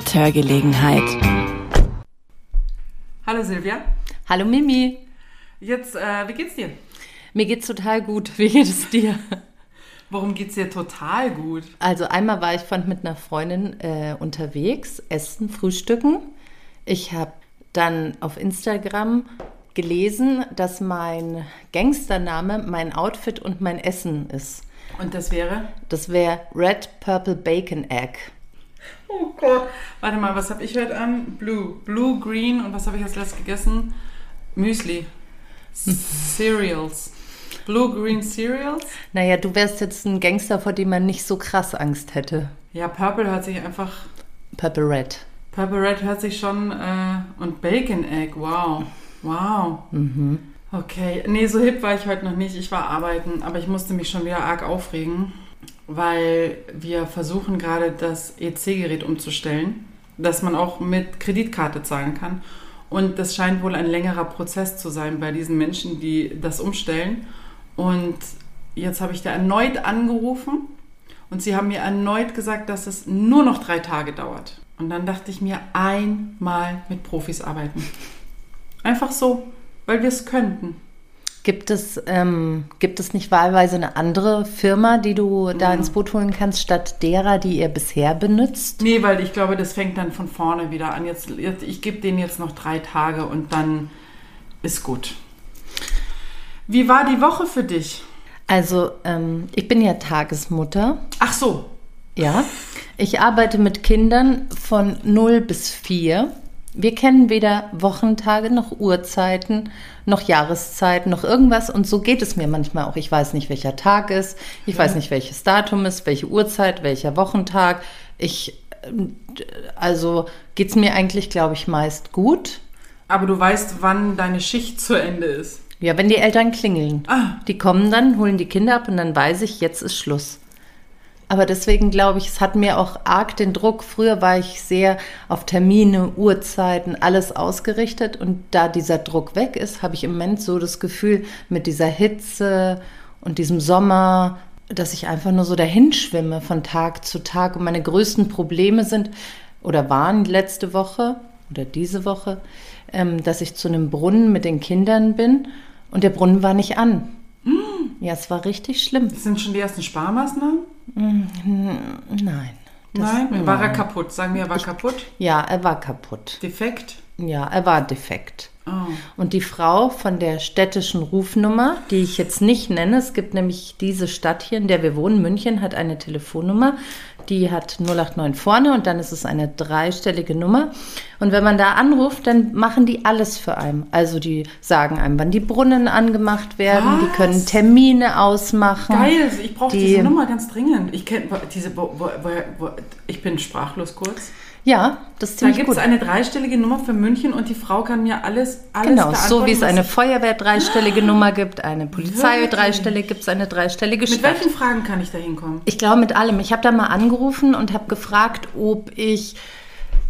mit Hörgelegenheit. Hallo Silvia. Hallo Mimi. Jetzt, äh, wie geht's dir? Mir geht's total gut. Wie geht es dir? Warum geht's dir total gut? Also einmal war ich von mit einer Freundin äh, unterwegs, essen, frühstücken. Ich habe dann auf Instagram gelesen, dass mein Gangstername mein Outfit und mein Essen ist. Und das wäre? Das wäre Red Purple Bacon Egg. Oh Gott. Warte mal, was habe ich heute an? Blue. Blue, Green und was habe ich als letztes gegessen? Müsli. Cereals. Blue, Green Cereals? Naja, du wärst jetzt ein Gangster, vor dem man nicht so krass Angst hätte. Ja, Purple hört sich einfach... Purple Red. Purple Red hört sich schon... Äh, und Bacon Egg, wow. Wow. Mhm. Okay, nee, so hip war ich heute noch nicht. Ich war arbeiten, aber ich musste mich schon wieder arg aufregen, weil wir versuchen gerade das EC-Gerät umzustellen, dass man auch mit Kreditkarte zahlen kann. Und das scheint wohl ein längerer Prozess zu sein bei diesen Menschen, die das umstellen. Und jetzt habe ich da erneut angerufen und sie haben mir erneut gesagt, dass es nur noch drei Tage dauert. Und dann dachte ich mir, einmal mit Profis arbeiten. Einfach so weil wir es könnten. Gibt es, ähm, gibt es nicht wahlweise eine andere Firma, die du da ins Boot holen kannst, statt derer, die ihr bisher benutzt? Nee, weil ich glaube, das fängt dann von vorne wieder an. Jetzt, jetzt ich gebe denen jetzt noch drei Tage und dann ist gut. Wie war die Woche für dich? Also, ähm, ich bin ja Tagesmutter. Ach so. Ja. Ich arbeite mit Kindern von 0 bis 4. Wir kennen weder Wochentage noch Uhrzeiten noch Jahreszeiten noch irgendwas und so geht es mir manchmal auch. Ich weiß nicht, welcher Tag ist, ich ja. weiß nicht, welches Datum ist, welche Uhrzeit, welcher Wochentag. Ich, also geht es mir eigentlich, glaube ich, meist gut. Aber du weißt, wann deine Schicht zu Ende ist. Ja, wenn die Eltern klingeln. Ah. Die kommen dann, holen die Kinder ab und dann weiß ich, jetzt ist Schluss. Aber deswegen glaube ich, es hat mir auch arg den Druck. Früher war ich sehr auf Termine, Uhrzeiten, alles ausgerichtet. Und da dieser Druck weg ist, habe ich im Moment so das Gefühl, mit dieser Hitze und diesem Sommer, dass ich einfach nur so dahin schwimme von Tag zu Tag. Und meine größten Probleme sind oder waren letzte Woche oder diese Woche, ähm, dass ich zu einem Brunnen mit den Kindern bin und der Brunnen war nicht an. Mm. Ja, es war richtig schlimm. Das sind schon die ersten Sparmaßnahmen? Mm, nein. Das, nein? War er kaputt? Sagen wir, er war ich, kaputt? Ja, er war kaputt. Defekt? Ja, er war defekt. Oh. Und die Frau von der städtischen Rufnummer, die ich jetzt nicht nenne, es gibt nämlich diese Stadt hier, in der wir wohnen, München, hat eine Telefonnummer, die hat 089 vorne und dann ist es eine dreistellige Nummer. Und wenn man da anruft, dann machen die alles für einen. Also die sagen einem, wann die Brunnen angemacht werden, Was? die können Termine ausmachen. Geil, ich brauche diese Nummer ganz dringend. Ich kenne diese, ich bin sprachlos kurz. Ja, das ist Da ziemlich gibt es eine dreistellige Nummer für München und die Frau kann mir alles, alles Genau, so wie es eine Feuerwehr dreistellige Nummer gibt, eine Polizei dreistellige, gibt es eine dreistellige Mit Stadt. welchen Fragen kann ich da hinkommen? Ich glaube mit allem. Ich habe da mal angerufen und habe gefragt, ob ich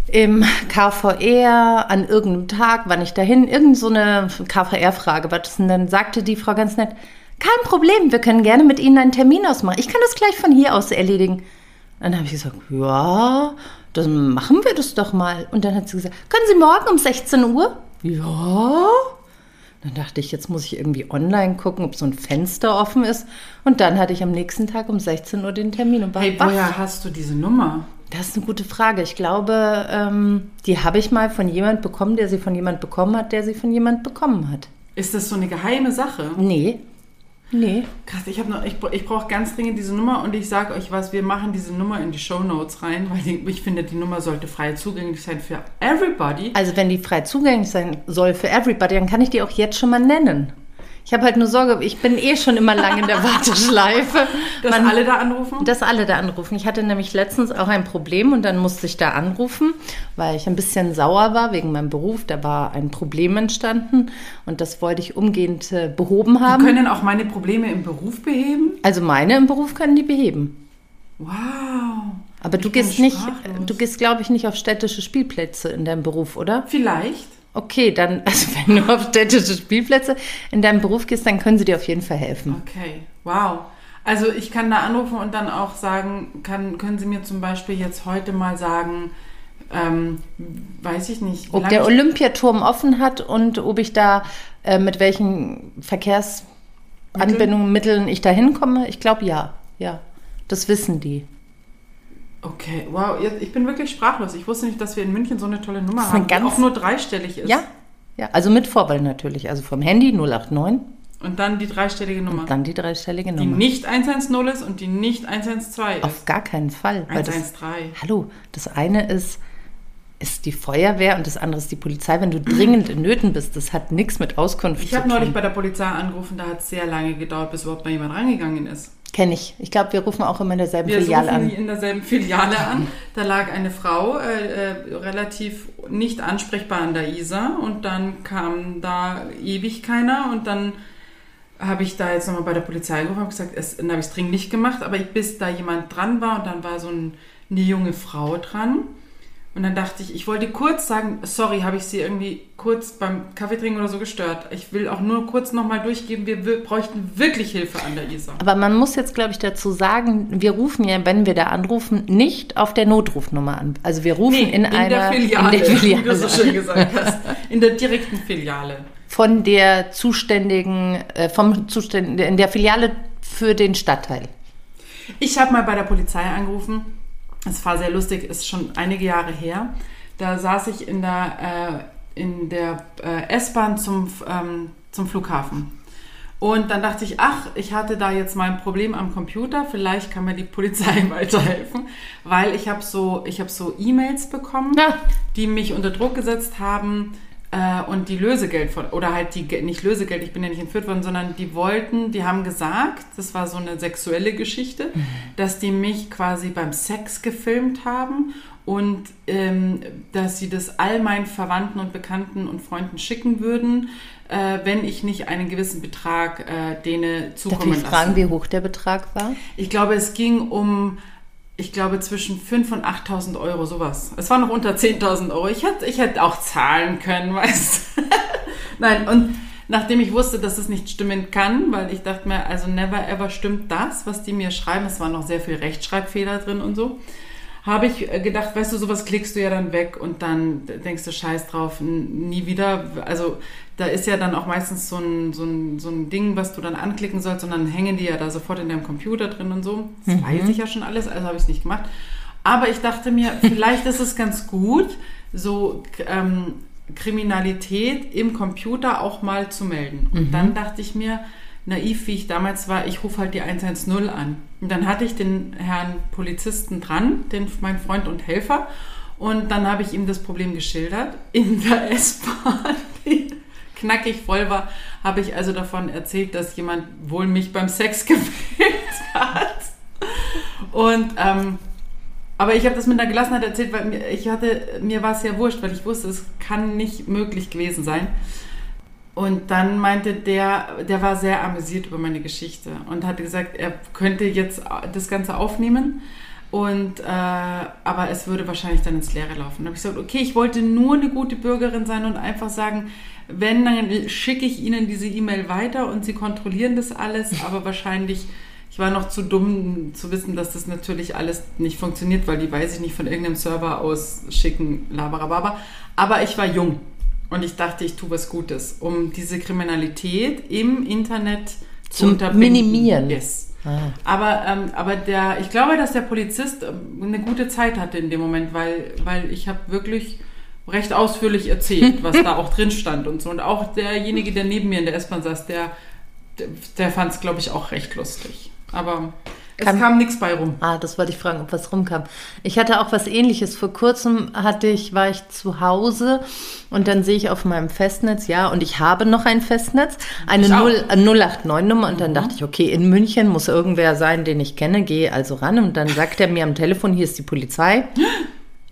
im KVR an irgendeinem Tag, wann ich dahin, irgend so eine KVR-Frage war das. Und dann sagte die Frau ganz nett, kein Problem, wir können gerne mit Ihnen einen Termin ausmachen. Ich kann das gleich von hier aus erledigen. Dann habe ich gesagt, ja, dann machen wir das doch mal. Und dann hat sie gesagt, können Sie morgen um 16 Uhr? Ja. Dann dachte ich, jetzt muss ich irgendwie online gucken, ob so ein Fenster offen ist. Und dann hatte ich am nächsten Tag um 16 Uhr den Termin und war Hey, wach. woher hast du diese Nummer? Das ist eine gute Frage. Ich glaube, ähm, die habe ich mal von jemand bekommen, der sie von jemand bekommen hat, der sie von jemand bekommen hat. Ist das so eine geheime Sache? Nee. Nee. Krass, ich, noch- ich, ich brauche ganz dringend diese Nummer und ich sage euch was, wir machen diese Nummer in die Show Notes rein, weil die, ich finde, die Nummer sollte frei zugänglich sein für everybody. Also wenn die frei zugänglich sein soll für everybody, dann kann ich die auch jetzt schon mal nennen. Ich habe halt nur Sorge, ich bin eh schon immer lange in der Warteschleife. Dass Man- alle da anrufen? Dass alle da anrufen. Ich hatte nämlich letztens auch ein Problem und dann musste ich da anrufen, weil ich ein bisschen sauer war wegen meinem Beruf. Da war ein Problem entstanden und das wollte ich umgehend äh, behoben Die haben. können auch meine Probleme im Beruf beheben? Also meine im Beruf können die beheben. Wow. Aber du Ich gehst nicht, sprachlos. du gehst, glaube ich, nicht auf städtische Spielplätze in deinem Beruf, oder? Vielleicht. Okay, dann, also wenn du auf städtische Spielplätze in deinem Beruf gehst, dann können sie dir auf jeden Fall helfen. Okay, wow. Also ich kann da anrufen und dann auch sagen, kann, können Sie mir zum Beispiel jetzt heute mal sagen, ähm, weiß ich nicht. Ob der Olympiaturm offen hat und ob ich da äh, mit welchen Verkehrsanbindungen, Mitteln ich da hinkomme? Ich glaube ja. Ja. Das wissen die. Okay, wow, ich bin wirklich sprachlos. Ich wusste nicht, dass wir in München so eine tolle Nummer eine haben, die auch nur dreistellig ist. Ja. Ja. Also mit Vorwahl natürlich. Also vom Handy 089 Und dann die dreistellige Nummer. und dann die dreistellige die Nummer. nicht 110 ist und die nicht 112 ist. Auf gar keinen Fall. weil das, 113. hallo, das eine ist, ist die Feuerwehr und das andere ist die Polizei. Wenn du dringend in Nöten bist, das hat nichts mit Auskunft Ich zu habe tun. neulich bei der Polizei angerufen, da hat es sehr lange gedauert, bis überhaupt mal jemand rangegangen ist. Kenne ich. Ich glaube, wir rufen auch immer in derselben Wir Filiale rufen an. in derselben Filiale an. Da lag eine Frau äh, äh, relativ nicht ansprechbar an der Isar und dann kam da ewig keiner und dann habe ich da jetzt nochmal bei der Polizei gerufen und gesagt, es, dann habe ich es dringend nicht gemacht, aber ich, bis da jemand dran war und dann war so ein, eine junge Frau dran und dann dachte ich, ich wollte kurz sagen, sorry, habe ich Sie irgendwie kurz beim Kaffeetrinken oder so gestört. Ich will auch nur kurz nochmal durchgeben, wir, bräuchten wirklich Hilfe an der Isar. Aber man muss jetzt, glaube ich, dazu sagen, wir rufen ja, wenn wir da anrufen, nicht auf der Notrufnummer an. Also wir rufen Nee, in, einer der Filiale, in der Filiale wie du so schön gesagt hast. In der direkten Filiale. von der zuständigen, äh, vom zuständigen, in der Filiale für den Stadtteil. Ich habe mal bei der Polizei angerufen. Es war sehr lustig, ist schon einige Jahre her. Da saß ich in der, äh, in der äh, S-Bahn zum, ähm, zum Flughafen. Und dann dachte ich, ach, ich hatte da jetzt mal ein Problem am Computer, vielleicht kann mir die Polizei weiterhelfen, weil ich habe so, ich habe so E-Mails bekommen, Ja. die mich unter Druck gesetzt haben äh, und die Lösegeld von, oder halt die, nicht Lösegeld, ich bin ja nicht entführt worden, sondern die wollten, die haben gesagt, das war so eine sexuelle Geschichte, dass die mich quasi beim Sex gefilmt haben und ähm, dass sie das all meinen Verwandten und Bekannten und Freunden schicken würden, äh, wenn ich nicht einen gewissen Betrag äh, denen Darf zukommen ich lasse. fragen, wie hoch der Betrag war? Ich glaube, es ging um, ich glaube, zwischen 5.000 und 8.000 Euro, sowas. Es war noch unter 10.000 Euro. Ich hätte, ich hätte auch zahlen können, weißt du. Nein, und nachdem ich wusste, dass es nicht stimmen kann, weil ich dachte mir, also never ever stimmt das, was die mir schreiben. Es waren noch sehr viel Rechtschreibfehler drin und so. Habe ich äh, gedacht, weißt du, sowas klickst du ja dann weg und dann denkst du, scheiß drauf, nie wieder. Also da ist ja dann auch meistens so ein, so, ein, so ein Ding, was du dann anklicken sollst und dann hängen die ja da sofort in deinem Computer drin und so. Das weiß ich ja schon alles, also habe ich es nicht gemacht. Aber ich dachte mir, vielleicht ist es ganz gut, so ähm, Kriminalität im Computer auch mal zu melden. Und dann dachte ich mir, naiv wie ich damals war, ich rufe halt die 110 an. Und dann hatte ich den Herrn Polizisten dran, den, mein Freund und Helfer. Und dann habe ich ihm das Problem geschildert. In der S-Bahn, knackig voll war, habe ich also davon erzählt, dass jemand wohl mich beim Sex gefilmt hat. Und ähm, aber ich habe das mit einer Gelassenheit erzählt, weil mir, ich hatte, mir war es ja wurscht, weil ich wusste, es kann nicht möglich gewesen sein. Und dann meinte der, der war sehr amüsiert über meine Geschichte und hatte gesagt, er könnte jetzt das Ganze aufnehmen. Und, äh, aber es würde wahrscheinlich dann ins Leere laufen. Dann habe ich gesagt, okay, ich wollte nur eine gute Bürgerin sein und einfach sagen, wenn, dann schicke ich Ihnen diese E-Mail weiter und Sie kontrollieren das alles, aber wahrscheinlich, ich war noch zu dumm zu wissen, dass das natürlich alles nicht funktioniert, weil die weiß ich nicht von irgendeinem Server aus schicken, laberababa. Aber ich war jung und ich dachte, ich tue was Gutes, um diese Kriminalität im Internet zu unterbinden. Minimieren. Yes. Ah. Aber, ähm, aber der, ich glaube, dass der Polizist ähm, eine gute Zeit hatte in dem Moment, weil, weil ich habe wirklich recht ausführlich erzählt, was da auch drin stand und so. Und auch derjenige, der neben mir in der S-Bahn saß, der, der, der fand es, glaube ich, auch recht lustig. Aber es Kann- kam nichts bei rum. Ah, das wollte ich fragen, ob was rumkam. Ich hatte auch was ähnliches. Vor kurzem hatte ich, war ich zu Hause und dann sehe ich auf meinem Festnetz, ja, und ich habe noch ein Festnetz, eine Ich auch. 0 äh, 089-Nummer und dann dachte ich, okay, in München muss irgendwer sein, den ich kenne, gehe also ran und dann sagt er mir am Telefon, hier ist die Polizei.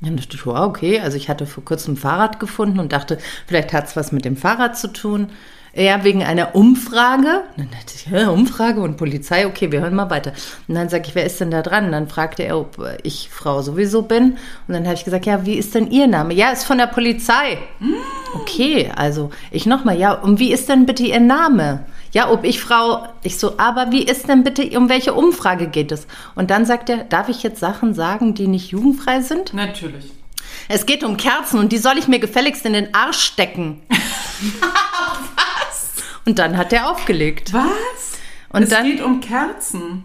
Dann dachte ich, wow, okay, also ich hatte vor kurzem ein Fahrrad gefunden und dachte, vielleicht hat es was mit dem Fahrrad zu tun. Ja, wegen einer Umfrage. Dann dachte ich, Umfrage und Polizei, okay, wir hören mal weiter. Und dann sage ich, wer ist denn da dran? Und dann fragte er, ob ich Frau sowieso bin. Und dann habe ich gesagt, ja, wie ist denn Ihr Name? Ja, ist von der Polizei. Okay, also ich nochmal, ja, und wie ist denn bitte Ihr Name? Ja, ob ich Frau, ich so, aber wie ist denn bitte, um welche Umfrage geht es? Und dann sagt er, darf ich jetzt Sachen sagen, die nicht jugendfrei sind? Natürlich. Es geht um Kerzen und die soll ich mir gefälligst in den Arsch stecken. Und dann hat er aufgelegt. Was? Und es dann- geht um Kerzen.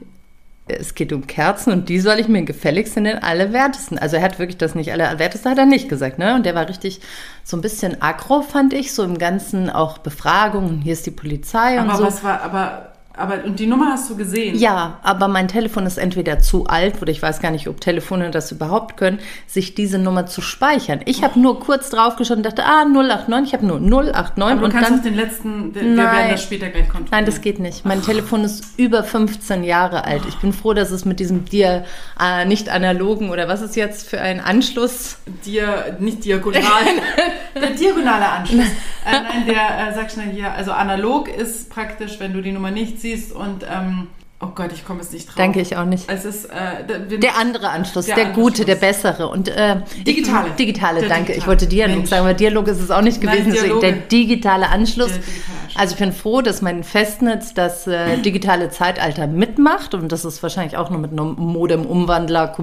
Es geht um Kerzen und die soll ich mir gefälligst in den Allerwertesten. Also er hat wirklich das nicht Allerwerteste, hat er nicht gesagt, ne? Und der war richtig so ein bisschen aggro, fand ich, so im Ganzen auch Befragungen. Hier ist die Polizei und Aber so. was war, aber, aber, und die Nummer hast du gesehen? Ja, aber mein Telefon ist entweder zu alt oder ich weiß gar nicht, ob Telefone das überhaupt können, sich diese Nummer zu speichern. Ich habe nur kurz draufgeschaut und dachte, ah, 089, ich habe nur 089 Aber du und kannst dann den letzten, wir Nein. werden das später gleich kontrollieren. Nein, das geht nicht. Mein Telefon ist über 15 Jahre alt. Ich bin froh, dass es mit diesem Dia, äh, nicht analogen oder was ist jetzt für ein Anschluss? Dir, nicht diagonal. der diagonale Anschluss. Äh, nein, der, äh, sag schnell hier, also analog ist praktisch, wenn du die Nummer nicht siehst und, ähm, oh Gott, ich komme jetzt nicht drauf. Danke ich auch nicht. Es ist, äh, der, Der andere Anschluss, der, Der andere gute, der Anschluss. bessere. Und, äh, Digitale. Ich, digitale, Der danke. digitale. Ich wollte Dialog Mensch. sagen, aber Dialog ist es auch nicht Nein, gewesen. deswegen Dialoge. der digitale Anschluss. Der digitale Anschluss. Also ich bin froh, dass mein Festnetz das äh, digitale Zeitalter mitmacht und das ist wahrscheinlich auch nur mit einem Modem-Umwandler.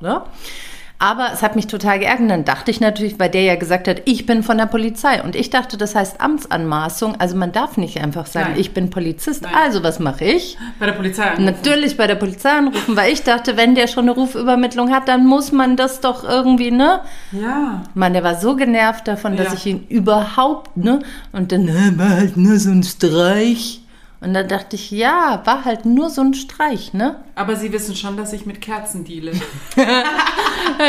Ne? Aber es hat mich total geärgert. Und Dann dachte ich natürlich, weil der ja gesagt hat, ich bin von der Polizei. Und ich dachte, das heißt Amtsanmaßung. Also man darf nicht einfach sagen, Nein. ich bin Polizist. Nein. Also was mache ich? bei der Polizei anrufen. Natürlich bei der Polizei anrufen, weil ich dachte, wenn der schon eine Rufübermittlung hat, dann muss man das doch irgendwie, ne? Ja. Mann, der war so genervt davon, dass Ja. ich ihn überhaupt, ne? Und dann, ne, war halt nur so ein Streich. Und dann dachte ich, ja, war halt nur so ein Streich, ne? Aber sie wissen schon, dass ich mit Kerzen deale.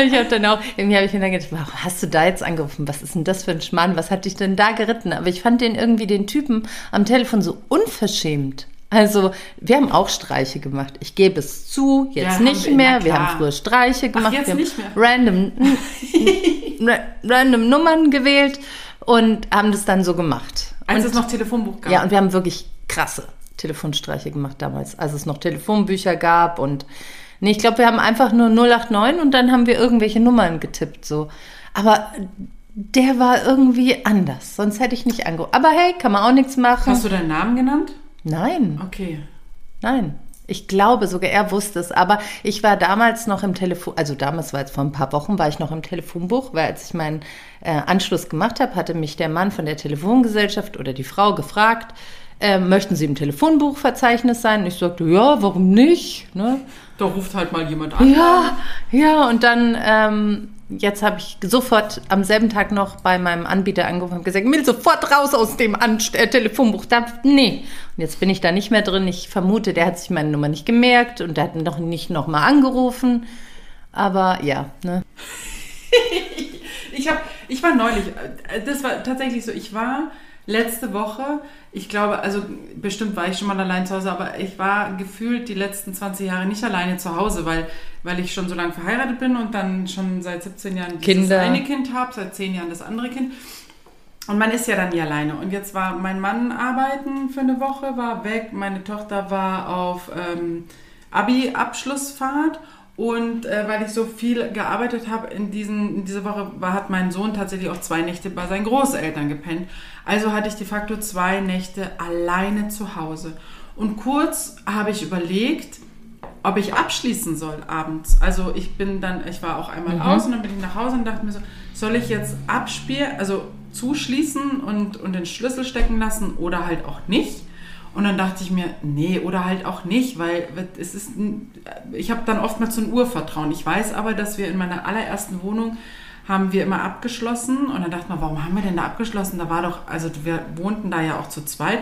Ich habe dann auch, irgendwie habe ich mir dann gedacht, warum hast du da jetzt angerufen? Was ist denn das für ein Schmarrn? Was hat dich denn da geritten? Aber ich fand den irgendwie, den Typen am Telefon so unverschämt. Also, wir haben auch Streiche gemacht. Ich gebe es zu, jetzt Ja, nicht wir, mehr. Wir haben früher Streiche gemacht. jetzt wir haben nicht mehr? Random, ra- random Nummern gewählt und haben das dann so gemacht. Als und, es noch Telefonbuch gab. ja, und wir haben wirklich krasse Telefonstreiche gemacht damals, als es noch Telefonbücher gab und nee, ich glaube, wir haben einfach nur 089 und dann haben wir irgendwelche Nummern getippt so. Aber der war irgendwie anders, sonst hätte ich nicht angerufen. Aber hey, kann man auch nichts machen. Hast du deinen Namen genannt? Nein, Okay. nein. Ich glaube sogar, er wusste es. Aber ich war damals noch im Telefon, also damals war es vor ein paar Wochen, war ich noch im Telefonbuch, weil als ich meinen äh, Anschluss gemacht habe, hatte mich der Mann von der Telefongesellschaft oder die Frau gefragt, äh, möchten Sie im Telefonbuchverzeichnis sein? Ich sagte, ja, warum nicht? Ne? Da ruft halt mal jemand an. Ja, ja, und dann, ähm, jetzt habe ich sofort am selben Tag noch bei meinem Anbieter angerufen und gesagt, will sofort raus aus dem Anst äh, Telefonbuch. Da, nee. Und jetzt bin ich da nicht mehr drin. Ich vermute, der hat sich meine Nummer nicht gemerkt und der hat noch nicht nochmal angerufen. Aber ja, ne? Ich, hab, ich war neulich, äh, das war tatsächlich so, ich war letzte Woche, ich glaube, also bestimmt war ich schon mal allein zu Hause, aber ich war gefühlt die letzten 20 Jahre nicht alleine zu Hause, weil, weil ich schon so lange verheiratet bin und dann schon seit 17 Jahren Kinder. eine Kind habe, seit 10 Jahren das andere Kind. Und man ist ja dann nie alleine. Und jetzt war mein Mann arbeiten für eine Woche, war weg. Meine Tochter war auf ähm, Abi-Abschlussfahrt. Und äh, weil ich so viel gearbeitet habe in, diesen, in dieser Woche, war, hat mein Sohn tatsächlich auch zwei Nächte bei seinen Großeltern gepennt. Also hatte ich de facto zwei Nächte alleine zu Hause. Und kurz habe ich überlegt, ob ich abschließen soll abends. Also ich bin dann, ich war auch einmal aus und dann bin ich nach Hause und dachte mir so, soll ich jetzt abspielen, also zuschließen und, und den Schlüssel stecken lassen oder halt auch nicht? Und dann dachte ich mir, nee, oder halt auch nicht, weil es ist, ich habe dann oftmals so ein Urvertrauen. Ich weiß aber, dass wir in meiner allerersten Wohnung haben wir immer abgeschlossen und dann dachte man, warum haben wir denn da abgeschlossen? Da war doch, also wir wohnten da ja auch zu zweit,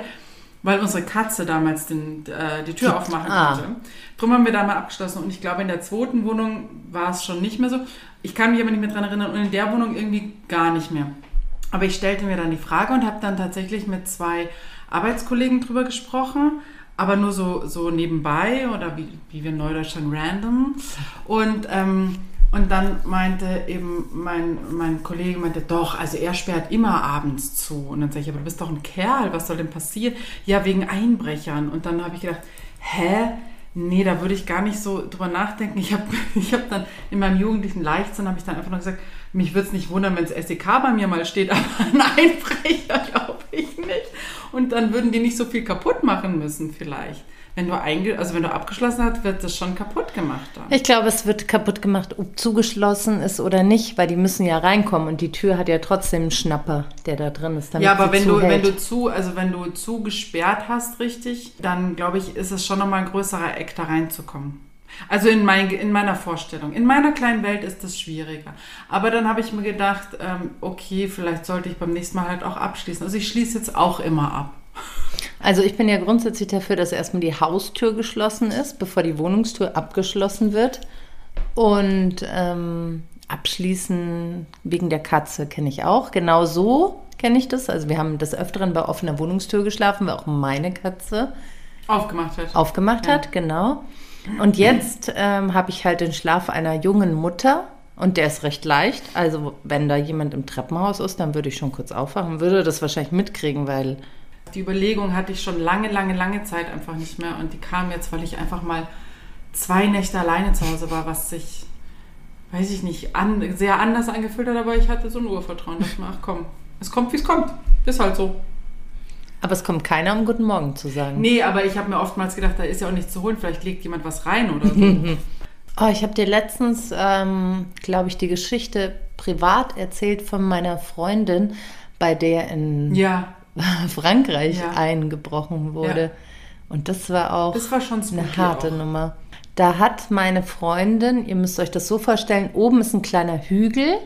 weil unsere Katze damals den, äh, die Tür aufmachen ah. konnte. Drum haben wir da mal abgeschlossen und ich glaube, in der zweiten Wohnung war es schon nicht mehr so. Ich kann mich aber nicht mehr dran erinnern und in der Wohnung irgendwie gar nicht mehr. Aber ich stellte mir dann die Frage und habe dann tatsächlich mit zwei Arbeitskollegen drüber gesprochen, aber nur so, so nebenbei oder wie, wie wir in Neudeutsch sagen, random. Und, ähm, und dann meinte eben mein, mein Kollege, meinte, doch, also er sperrt immer abends zu. Und dann sage ich, aber du bist doch ein Kerl, was soll denn passieren? Ja, wegen Einbrechern. Und dann habe ich gedacht, hä? Nee, da würde ich gar nicht so drüber nachdenken. Ich habe ich hab dann in meinem jugendlichen Leichtsinn habe ich dann einfach nur gesagt, mich würde es nicht wundern, wenn es SEK bei mir mal steht, aber ein Einbrecher glaube ich nicht. Und dann würden die nicht so viel kaputt machen müssen vielleicht. wenn du einge also wenn du abgeschlossen hast, wird das schon kaputt gemacht dann. Ich glaube, es wird kaputt gemacht, ob zugeschlossen ist oder nicht, weil die müssen ja reinkommen und die Tür hat ja trotzdem einen Schnapper, der da drin ist. ja, aber wenn du, wenn du zu, also wenn du zu gesperrt hast, richtig, dann glaube ich, ist es schon nochmal ein größerer Eck, da reinzukommen. Also in, mein, in meiner Vorstellung. In meiner kleinen Welt ist das schwieriger. Aber dann habe ich mir gedacht, ähm, okay, vielleicht sollte ich beim nächsten Mal halt auch abschließen. Also ich schließe jetzt auch immer ab. Also ich bin ja grundsätzlich dafür, dass erstmal die Haustür geschlossen ist, bevor die Wohnungstür abgeschlossen wird. Und ähm, abschließen wegen der Katze kenne ich auch. Genau so kenne ich das. Also wir haben des Öfteren bei offener Wohnungstür geschlafen, weil auch meine Katze aufgemacht hat. Aufgemacht ja. hat, genau. Und jetzt ähm, habe ich halt den Schlaf einer jungen Mutter und der ist recht leicht. Also wenn da jemand im Treppenhaus ist, dann würde ich schon kurz aufwachen, würde das wahrscheinlich mitkriegen, weil... Die Überlegung hatte ich schon lange, lange, lange Zeit einfach nicht mehr und die kam jetzt, weil ich einfach mal zwei Nächte alleine zu Hause war, was sich, weiß ich nicht, an, sehr anders angefühlt hat, aber ich hatte so ein Urvertrauen. Dachte mir, ach komm, es kommt, wie es kommt. Ist halt so. Aber es kommt keiner, um Guten Morgen zu sagen. Nee, aber ich habe mir oftmals gedacht, da ist ja auch nichts zu holen. Vielleicht legt jemand was rein oder so. oh, ich habe dir letztens, ähm, glaube ich, die Geschichte privat erzählt von meiner Freundin, bei der in ja. Frankreich ja. eingebrochen wurde. Ja. Und das war auch das war schon eine harte auch. Nummer. Da hat meine Freundin, ihr müsst euch das so vorstellen, oben ist ein kleiner Hügel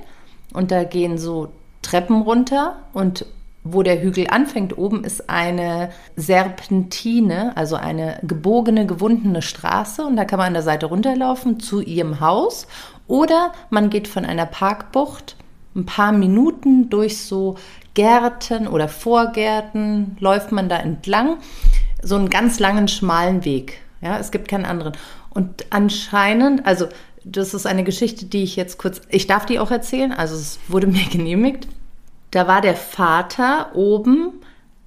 und da gehen so Treppen runter und wo der Hügel anfängt, oben ist eine Serpentine, also eine gebogene, gewundene Straße und da kann man an der Seite runterlaufen zu ihrem Haus oder man geht von einer Parkbucht ein paar Minuten durch so Gärten oder Vorgärten, läuft man da entlang, so einen ganz langen, schmalen Weg. Ja, es gibt keinen anderen. Und anscheinend, also das ist eine Geschichte, die ich jetzt kurz, ich darf die auch erzählen, also es wurde mir genehmigt. Da war der Vater oben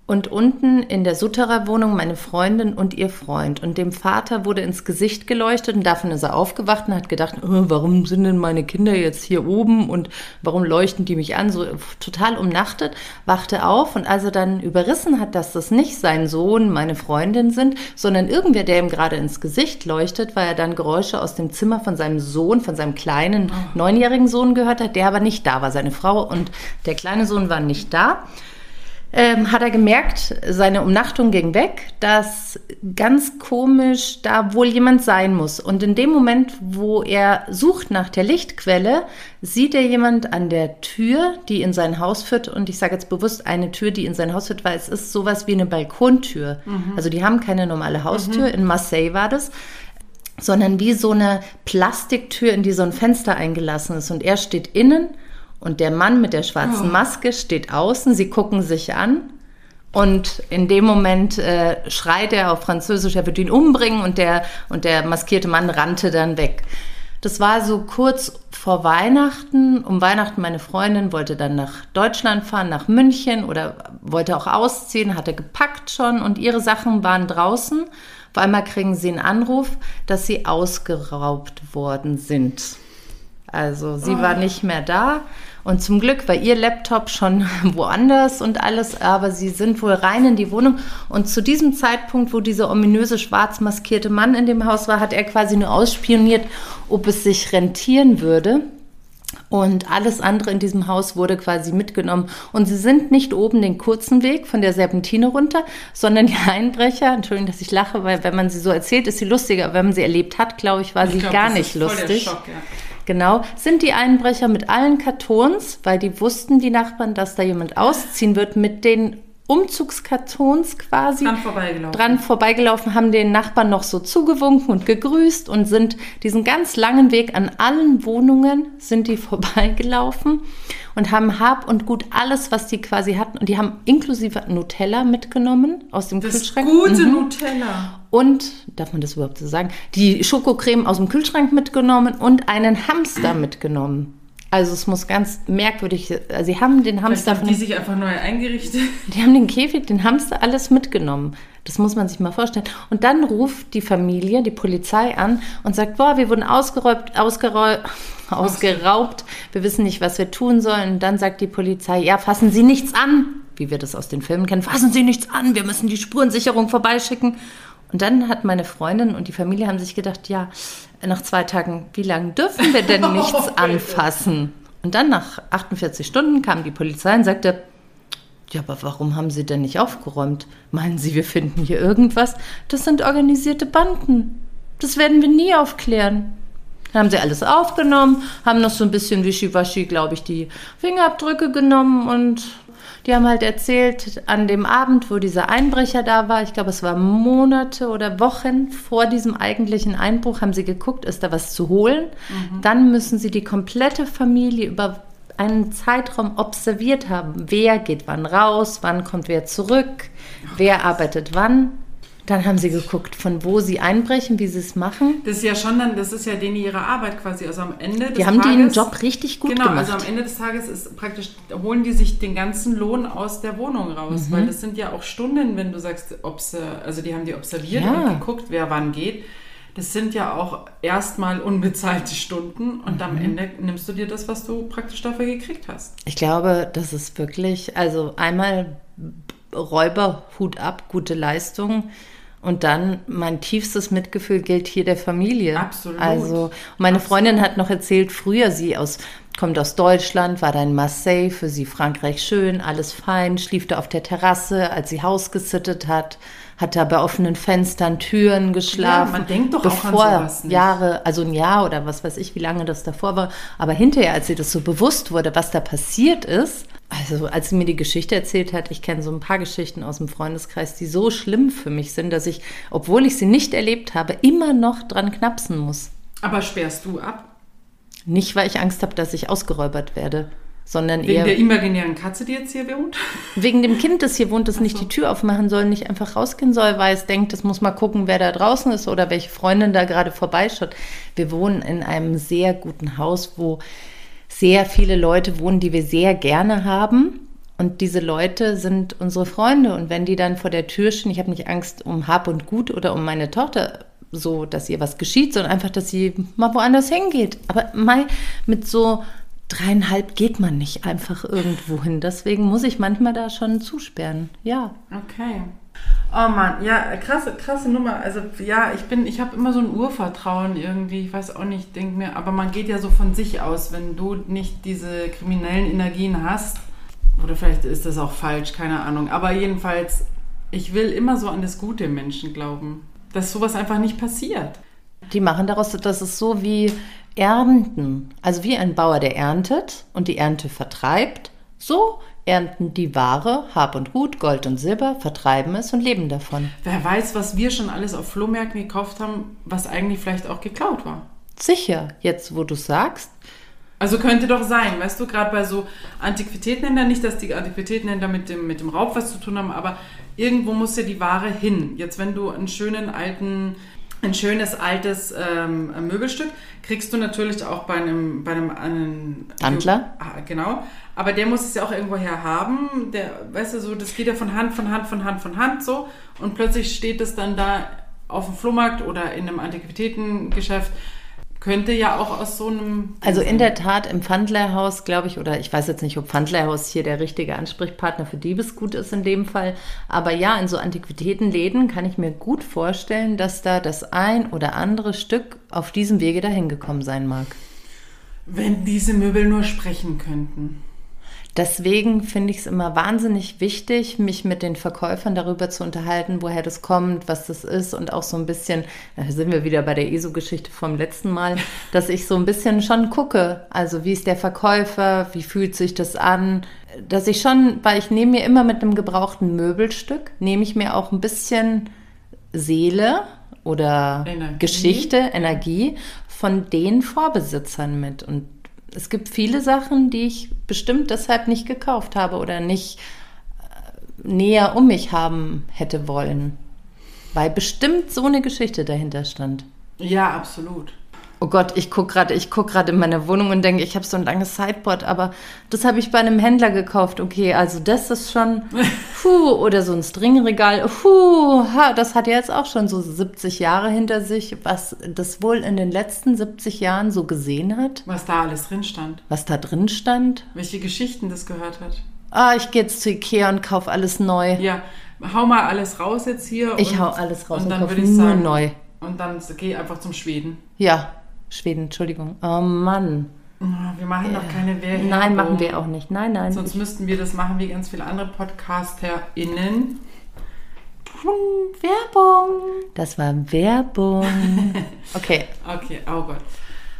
und unten in der Sutterer-Wohnung meine Freundin und ihr Freund. Und dem Vater wurde ins Gesicht geleuchtet und davon ist er aufgewacht und hat gedacht, oh, warum sind denn meine Kinder jetzt hier oben und warum leuchten die mich an? So total umnachtet, wachte auf und als er dann überrissen hat, dass das nicht sein Sohn, meine Freundin sind, sondern irgendwer, der ihm gerade ins Gesicht leuchtet, weil er dann Geräusche aus dem Zimmer von seinem Sohn, von seinem kleinen oh. neunjährigen Sohn gehört hat, der aber nicht da war. Seine Frau und der kleine Sohn waren nicht da ähm, hat er gemerkt, seine Umnachtung ging weg, dass ganz komisch da wohl jemand sein muss. Und in dem Moment, wo er sucht nach der Lichtquelle, sieht er jemand an der Tür, die in sein Haus führt. Und ich sage jetzt bewusst eine Tür, die in sein Haus führt, weil es ist sowas wie eine Balkontür. Mhm. Also die haben keine normale Haustür. Mhm. In Marseille war das sondern wie so eine Plastiktür, in die so ein Fenster eingelassen ist. Und er steht innen und der Mann mit der schwarzen oh. Maske steht außen, sie gucken sich an. Und in dem Moment äh, schreit er auf Französisch, er wird ihn umbringen und der, und der maskierte Mann rannte dann weg. Das war so kurz vor Weihnachten. Um Weihnachten meine Freundin wollte dann nach Deutschland fahren, nach München oder wollte auch ausziehen, hatte gepackt schon und ihre Sachen waren draußen. Auf einmal kriegen sie einen Anruf, dass sie ausgeraubt worden sind. Also sie oh. war nicht mehr da. Und zum Glück war ihr Laptop schon woanders und alles, aber sie sind wohl rein in die Wohnung. Und zu diesem Zeitpunkt, wo dieser ominöse schwarz maskierte Mann in dem Haus war, hat er quasi nur ausspioniert, ob es sich rentieren würde. Und alles andere in diesem Haus wurde quasi mitgenommen. Und sie sind nicht oben den kurzen Weg von der Serpentine runter, sondern die Einbrecher, Entschuldigung, dass ich lache, weil wenn man sie so erzählt, ist sie lustiger. Aber wenn man sie erlebt hat, glaube ich, war ich sie glaub, gar nicht lustig. Schock, ja. Genau, sind die Einbrecher mit allen Kartons, weil die wussten, die Nachbarn, dass da jemand ausziehen wird, mit den Umzugskartons quasi dran vorbeigelaufen. dran vorbeigelaufen, haben den Nachbarn noch so zugewunken und gegrüßt und sind diesen ganz langen Weg an allen Wohnungen sind die vorbeigelaufen und haben Hab und Gut alles, was die quasi hatten und die haben inklusive Nutella mitgenommen aus dem das Kühlschrank. Gute mhm. Nutella. Und, darf man das überhaupt so sagen, die Schokocreme aus dem Kühlschrank mitgenommen und einen Hamster mitgenommen. Also es muss ganz merkwürdig, also sie haben den Hamster... Haben die sich einfach neu eingerichtet. Die haben den Käfig, den Hamster, alles mitgenommen. Das muss man sich mal vorstellen. Und dann ruft die Familie, die Polizei an und sagt, boah, wir wurden ausgeraubt, ausgeraubt, ausgeraubt, wir wissen nicht, was wir tun sollen. Und dann sagt die Polizei, ja, fassen Sie nichts an, wie wir das aus den Filmen kennen, fassen Sie nichts an, wir müssen die Spurensicherung vorbeischicken. Und dann hat meine Freundin und die Familie haben sich gedacht, ja, nach zwei Tagen, wie lange dürfen wir denn nichts anfassen? Und dann nach 48 Stunden kam die Polizei und sagte, ja, aber warum haben Sie denn nicht aufgeräumt? Meinen Sie, wir finden hier irgendwas? Das sind organisierte Banden. Das werden wir nie aufklären. Dann haben sie alles aufgenommen, haben noch so ein bisschen wischiwaschi, glaube ich, die Fingerabdrücke genommen und die haben halt erzählt, an dem Abend, wo dieser Einbrecher da war, ich glaube, es war Monate oder Wochen vor diesem eigentlichen Einbruch, haben sie geguckt, ist da was zu holen. Mhm. Dann müssen sie die komplette Familie über einen Zeitraum observiert haben. Wer geht wann raus, wann kommt wer zurück, wer arbeitet wann. Dann haben sie geguckt, von wo sie einbrechen, wie sie es machen. Das ist ja schon dann, das ist ja denen ihre Arbeit quasi. Also am Ende des Die haben Tages, den Job richtig gut genau, gemacht. Genau, also am Ende des Tages ist praktisch, holen die sich den ganzen Lohn aus der Wohnung raus. Mhm. Weil das sind ja auch Stunden, wenn du sagst, also die haben die observiert ja. und geguckt, wer wann geht. Das sind ja auch erstmal unbezahlte Stunden und mhm. am Ende nimmst du dir das, was du praktisch dafür gekriegt hast. Ich glaube, das ist wirklich, also einmal Räuberhut ab, gute Leistung. Und dann mein tiefstes Mitgefühl gilt hier der Familie. Absolut. Also meine Absolut. Freundin hat noch erzählt, früher sie aus kommt aus Deutschland, war da in Marseille, für sie Frankreich schön, alles fein, schlief da auf der Terrasse, als sie Haus gesittet hat, hat da bei offenen Fenstern Türen geschlafen. Ja, man denkt doch bevor auch an sowas nicht. Jahre, also ein Jahr oder was weiß ich, wie lange das davor war. Aber hinterher, als sie das so bewusst wurde, was da passiert ist, also als sie mir die Geschichte erzählt hat, ich kenne so ein paar Geschichten aus dem Freundeskreis, die so schlimm für mich sind, dass ich, obwohl ich sie nicht erlebt habe, immer noch dran knapsen muss. Aber sperrst du ab? Nicht, weil ich Angst habe, dass ich ausgeräubert werde, sondern wegen eher... Wegen der imaginären Katze, die jetzt hier wohnt? Wegen dem Kind, das hier wohnt, das nicht die Tür aufmachen soll, nicht einfach rausgehen soll, weil es denkt, es muss mal gucken, wer da draußen ist oder welche Freundin da gerade vorbeischaut. Wir wohnen in einem sehr guten Haus, wo sehr viele Leute wohnen, die wir sehr gerne haben. Und diese Leute sind unsere Freunde. Und wenn die dann vor der Tür stehen, ich habe nicht Angst um Hab und Gut oder um meine Tochter, so, dass ihr was geschieht, sondern einfach, dass sie mal woanders hingeht. Aber mal mit so dreieinhalb geht man nicht einfach irgendwo hin. Deswegen muss ich manchmal da schon zusperren. Ja. Okay. Oh Mann, ja, krasse, krasse Nummer. Also ja, ich bin, ich habe immer so ein Urvertrauen irgendwie. Ich weiß auch nicht, denk mir, aber man geht ja so von sich aus, wenn du nicht diese kriminellen Energien hast. Oder vielleicht ist das auch falsch, keine Ahnung. Aber jedenfalls, ich will immer so an das Gute im Menschen glauben. Dass sowas einfach nicht passiert. Die machen daraus, dass es so wie Ernten. Also wie ein Bauer, der erntet und die Ernte vertreibt. So ernten die Ware, Hab und Gut, Gold und Silber, vertreiben es und leben davon. Wer weiß, was wir schon alles auf Flohmärkten gekauft haben, was eigentlich vielleicht auch geklaut war. Sicher, jetzt wo du sagst. Also könnte doch sein, weißt du, gerade bei so Antiquitätenhändlern, nicht, dass die Antiquitätenhändler mit dem, mit dem Raub was zu tun haben, aber irgendwo muss ja die Ware hin. Jetzt, wenn du einen schönen alten ein schönes altes ähm, Möbelstück kriegst du natürlich auch bei einem bei einem, einem Handler. Ah, genau, aber der muss es ja auch irgendwoher haben. Der, weißt du, so das geht ja von Hand, von Hand, von Hand, von Hand so und plötzlich steht es dann da auf dem Flohmarkt oder in einem Antiquitätengeschäft könnte ja auch aus so einem. Also in der Tat im Pfandleihhaus, glaube ich, oder ich weiß jetzt nicht, ob Pfandleihhaus hier der richtige Ansprechpartner für Diebesgut ist in dem Fall. Aber ja, in so Antiquitätenläden kann ich mir gut vorstellen, dass da das ein oder andere Stück auf diesem Wege dahin gekommen sein mag. Wenn diese Möbel nur sprechen könnten. Deswegen finde ich es immer wahnsinnig wichtig, mich mit den Verkäufern darüber zu unterhalten, woher das kommt, was das ist und auch so ein bisschen, da sind wir wieder bei der ESO-Geschichte vom letzten Mal, dass ich so ein bisschen schon gucke, also wie ist der Verkäufer, wie fühlt sich das an, dass ich schon, weil ich nehme mir immer mit einem gebrauchten Möbelstück, nehme ich mir auch ein bisschen Seele oder Energie. Geschichte, Energie von den Vorbesitzern mit und es gibt viele Sachen, die ich bestimmt deshalb nicht gekauft habe oder nicht äh, näher um mich haben hätte wollen. Weil bestimmt so eine Geschichte dahinter stand. Ja, absolut. Oh Gott, ich gucke gerade, ich gucke gerade in meine Wohnung und denke, ich habe so ein langes Sideboard, aber das habe ich bei einem Händler gekauft. Okay, also das ist schon, puh, oder so ein Stringregal, puh, ha, das hat ja jetzt auch schon so 70 Jahre hinter sich, was das wohl in den letzten 70 Jahren so gesehen hat. Was da alles drin stand. Was da drin stand. Welche Geschichten das gehört hat. Ah, ich gehe jetzt zu Ikea und kaufe alles neu. Ja, hau mal alles raus jetzt hier. Ich und, hau alles raus und und dann kaufe würde ich nur sagen, neu. Und dann geh einfach zum Schweden. Ja, Schweden, Entschuldigung. Oh Mann. Ah, Wir machen doch keine Werbung. Nein, machen wir auch nicht. Nein, nein. Sonst müssten wir das machen wie ganz viele andere PodcasterInnen. Werbung. Das war Werbung. Okay. Okay, oh Gott.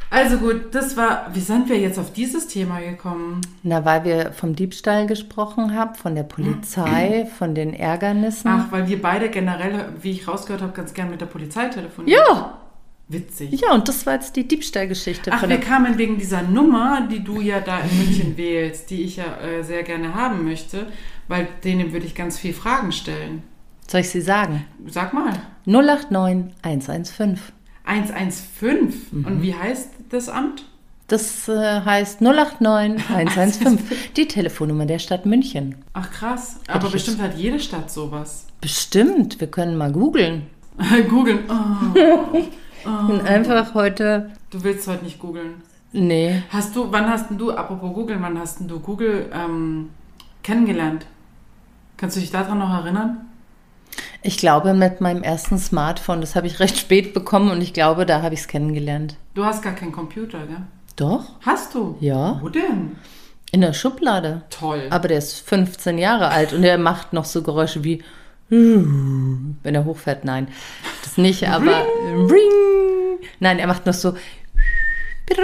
Also gut, das war. Wie sind wir jetzt auf dieses Thema gekommen? Na, weil wir vom Diebstahl gesprochen haben, von der Polizei, von den Ärgernissen. Ach, weil wir beide generell, wie ich rausgehört habe, ganz gern mit der Polizei telefonieren. Ja, Witzig. ja, und das war jetzt die Diebstahlgeschichte Ach, von wir kamen wegen dieser Nummer, die du ja da in München wählst, die ich ja äh, sehr gerne haben möchte, weil denen würde ich ganz viel Fragen stellen. Soll ich sie sagen? Sag mal. 089 115. 115. Mhm. Und wie heißt das Amt? Das äh, heißt 089 115. Die Telefonnummer der Stadt München. Ach krass. Aber ich bestimmt hat jede Stadt sowas. Bestimmt, wir können mal googeln. googeln. Oh, Und einfach heute. du willst heute nicht googeln. Nee. Hast du, wann hast denn du, apropos googeln, wann hast denn du Google ähm, kennengelernt? Kannst du dich daran noch erinnern? Ich glaube, mit meinem ersten Smartphone, das habe ich recht spät bekommen und ich glaube, da habe ich es kennengelernt. Du hast gar keinen Computer, gell? Doch? Hast du? Ja. Wo denn? In der Schublade. Toll. Aber der ist 15 Jahre alt und er macht noch so Geräusche wie wenn er hochfährt. Nein, das nicht, aber Ring. Nein, er macht noch so.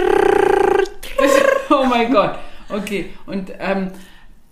oh mein Gott. Okay, und ähm,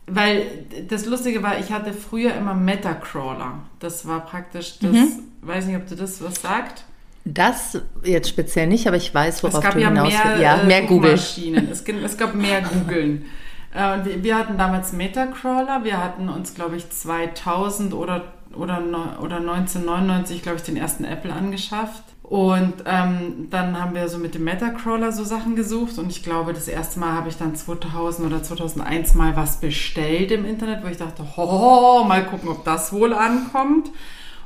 weil das Lustige war, ich hatte früher immer Metacrawler. Das war praktisch das, Mhm. weiß nicht, ob du das was sagt. Das jetzt speziell nicht, aber ich weiß, worauf du ja hinaus willst. Ja, äh, mehr Google. Es, es gab mehr Googeln. Äh, wir, wir hatten damals Metacrawler. Wir hatten uns, glaube ich, 2000 oder, oder, oder 1999, glaube ich, den ersten Apple angeschafft. Und ähm, dann haben wir so mit dem Metacrawler so Sachen gesucht. Und ich glaube, das erste Mal habe ich dann 2000 oder 2001 mal was bestellt im Internet, wo ich dachte, ho, mal gucken, ob das wohl ankommt.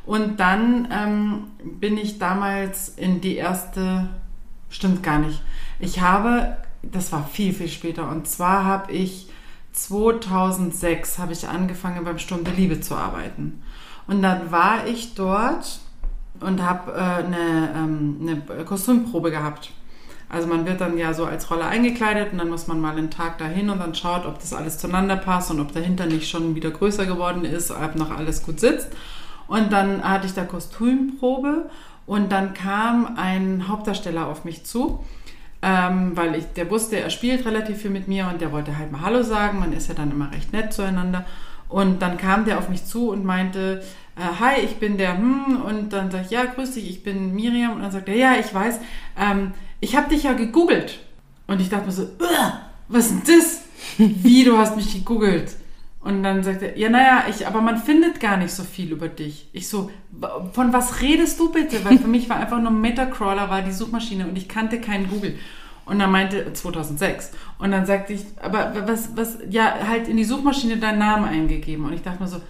Und dann ähm, bin ich damals in die erste, stimmt gar nicht. Ich habe, das war viel, viel später, und zwar habe ich 2006 habe ich angefangen beim Sturm der Liebe zu arbeiten. Und dann war ich dort und habe äh, eine, ähm, eine Kostümprobe gehabt. Also man wird dann ja so als Rolle eingekleidet und dann muss man mal einen Tag dahin und dann schaut, ob das alles zueinander passt und ob dahinter nicht schon wieder größer geworden ist, ob noch alles gut sitzt. Und dann hatte ich da Kostümprobe und dann kam ein Hauptdarsteller auf mich zu, ähm, weil ich, der wusste, er spielt relativ viel mit mir und der wollte halt mal Hallo sagen. Man ist ja dann immer recht nett zueinander. Und dann kam der auf mich zu und meinte, äh, hi, ich bin der, hm, und dann sag ich, ja, grüß dich, ich bin Miriam. Und dann sagt er, ja, ich weiß, ähm, ich habe dich ja gegoogelt. Und ich dachte mir so, "Ugh, was ist denn das? Wie, du hast mich gegoogelt? Und dann sagt er, ja, naja, ich, aber man findet gar nicht so viel über dich. Ich so, "Wa- von was redest du bitte? Weil für mich war einfach nur Metacrawler, war die Suchmaschine und ich kannte keinen Google. Und dann meinte, 2006. Und dann sagte ich, aber was, was, ja, halt in die Suchmaschine deinen Namen eingegeben. Und ich dachte mir so,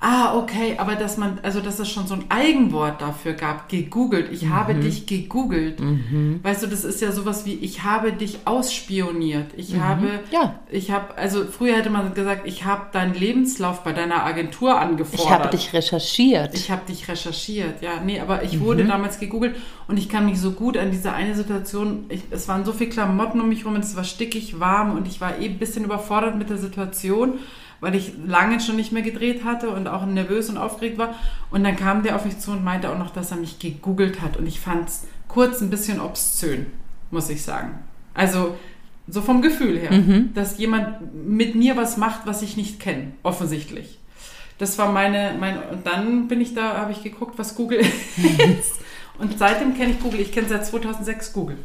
ah, okay, aber dass man, also dass es schon so ein Eigenwort dafür gab, gegoogelt. Ich habe dich gegoogelt. Weißt du, das ist ja sowas wie, ich habe dich ausspioniert. Ich habe, Ja. ich habe, also früher hätte man gesagt, ich habe deinen Lebenslauf bei deiner Agentur angefordert. Ich habe dich recherchiert. Ich habe dich recherchiert, ja. Nee, aber ich wurde damals gegoogelt und ich kann mich so gut an diese eine Situation, ich, es waren so viele Klamotten um mich rum und es war stickig warm und ich war eh ein bisschen überfordert mit der Situation, weil ich lange schon nicht mehr gedreht hatte und auch nervös und aufgeregt war. Und dann kam der auf mich zu und meinte auch noch, dass er mich gegoogelt hat und ich fand es kurz ein bisschen obszön, muss ich sagen. Also so vom Gefühl her, dass jemand mit mir was macht, was ich nicht kenne, offensichtlich. Das war meine, meine, und dann bin ich da, habe ich geguckt, was Google ist. Und seitdem kenne ich Google. Ich kenne seit 2006 Google.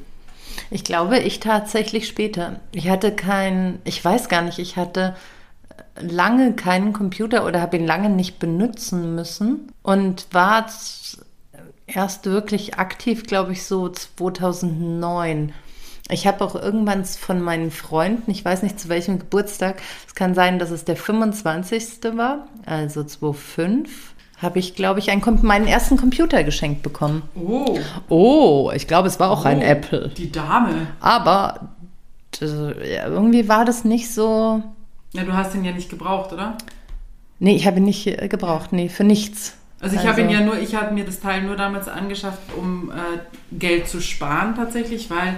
Ich glaube, ich tatsächlich später. Ich hatte keinen, ich weiß gar nicht, ich hatte lange keinen Computer oder habe ihn lange nicht benutzen müssen und war erst wirklich aktiv, glaube ich, so 2009. Ich habe auch irgendwann von meinen Freunden, ich weiß nicht zu welchem Geburtstag, es kann sein, dass es der 25. war, also 2005, habe ich, glaube ich, einen, meinen ersten Computer geschenkt bekommen. Oh, Oh, ich glaube, es war auch ein oh, Apple. Die Dame. Aber irgendwie war das nicht so. Ja, du hast ihn ja nicht gebraucht, oder? Nee, ich habe ihn nicht äh, gebraucht, nee, für nichts. Also ich habe ihn ja nur, ich habe mir das Teil nur damals angeschafft, um äh, Geld zu sparen tatsächlich, weil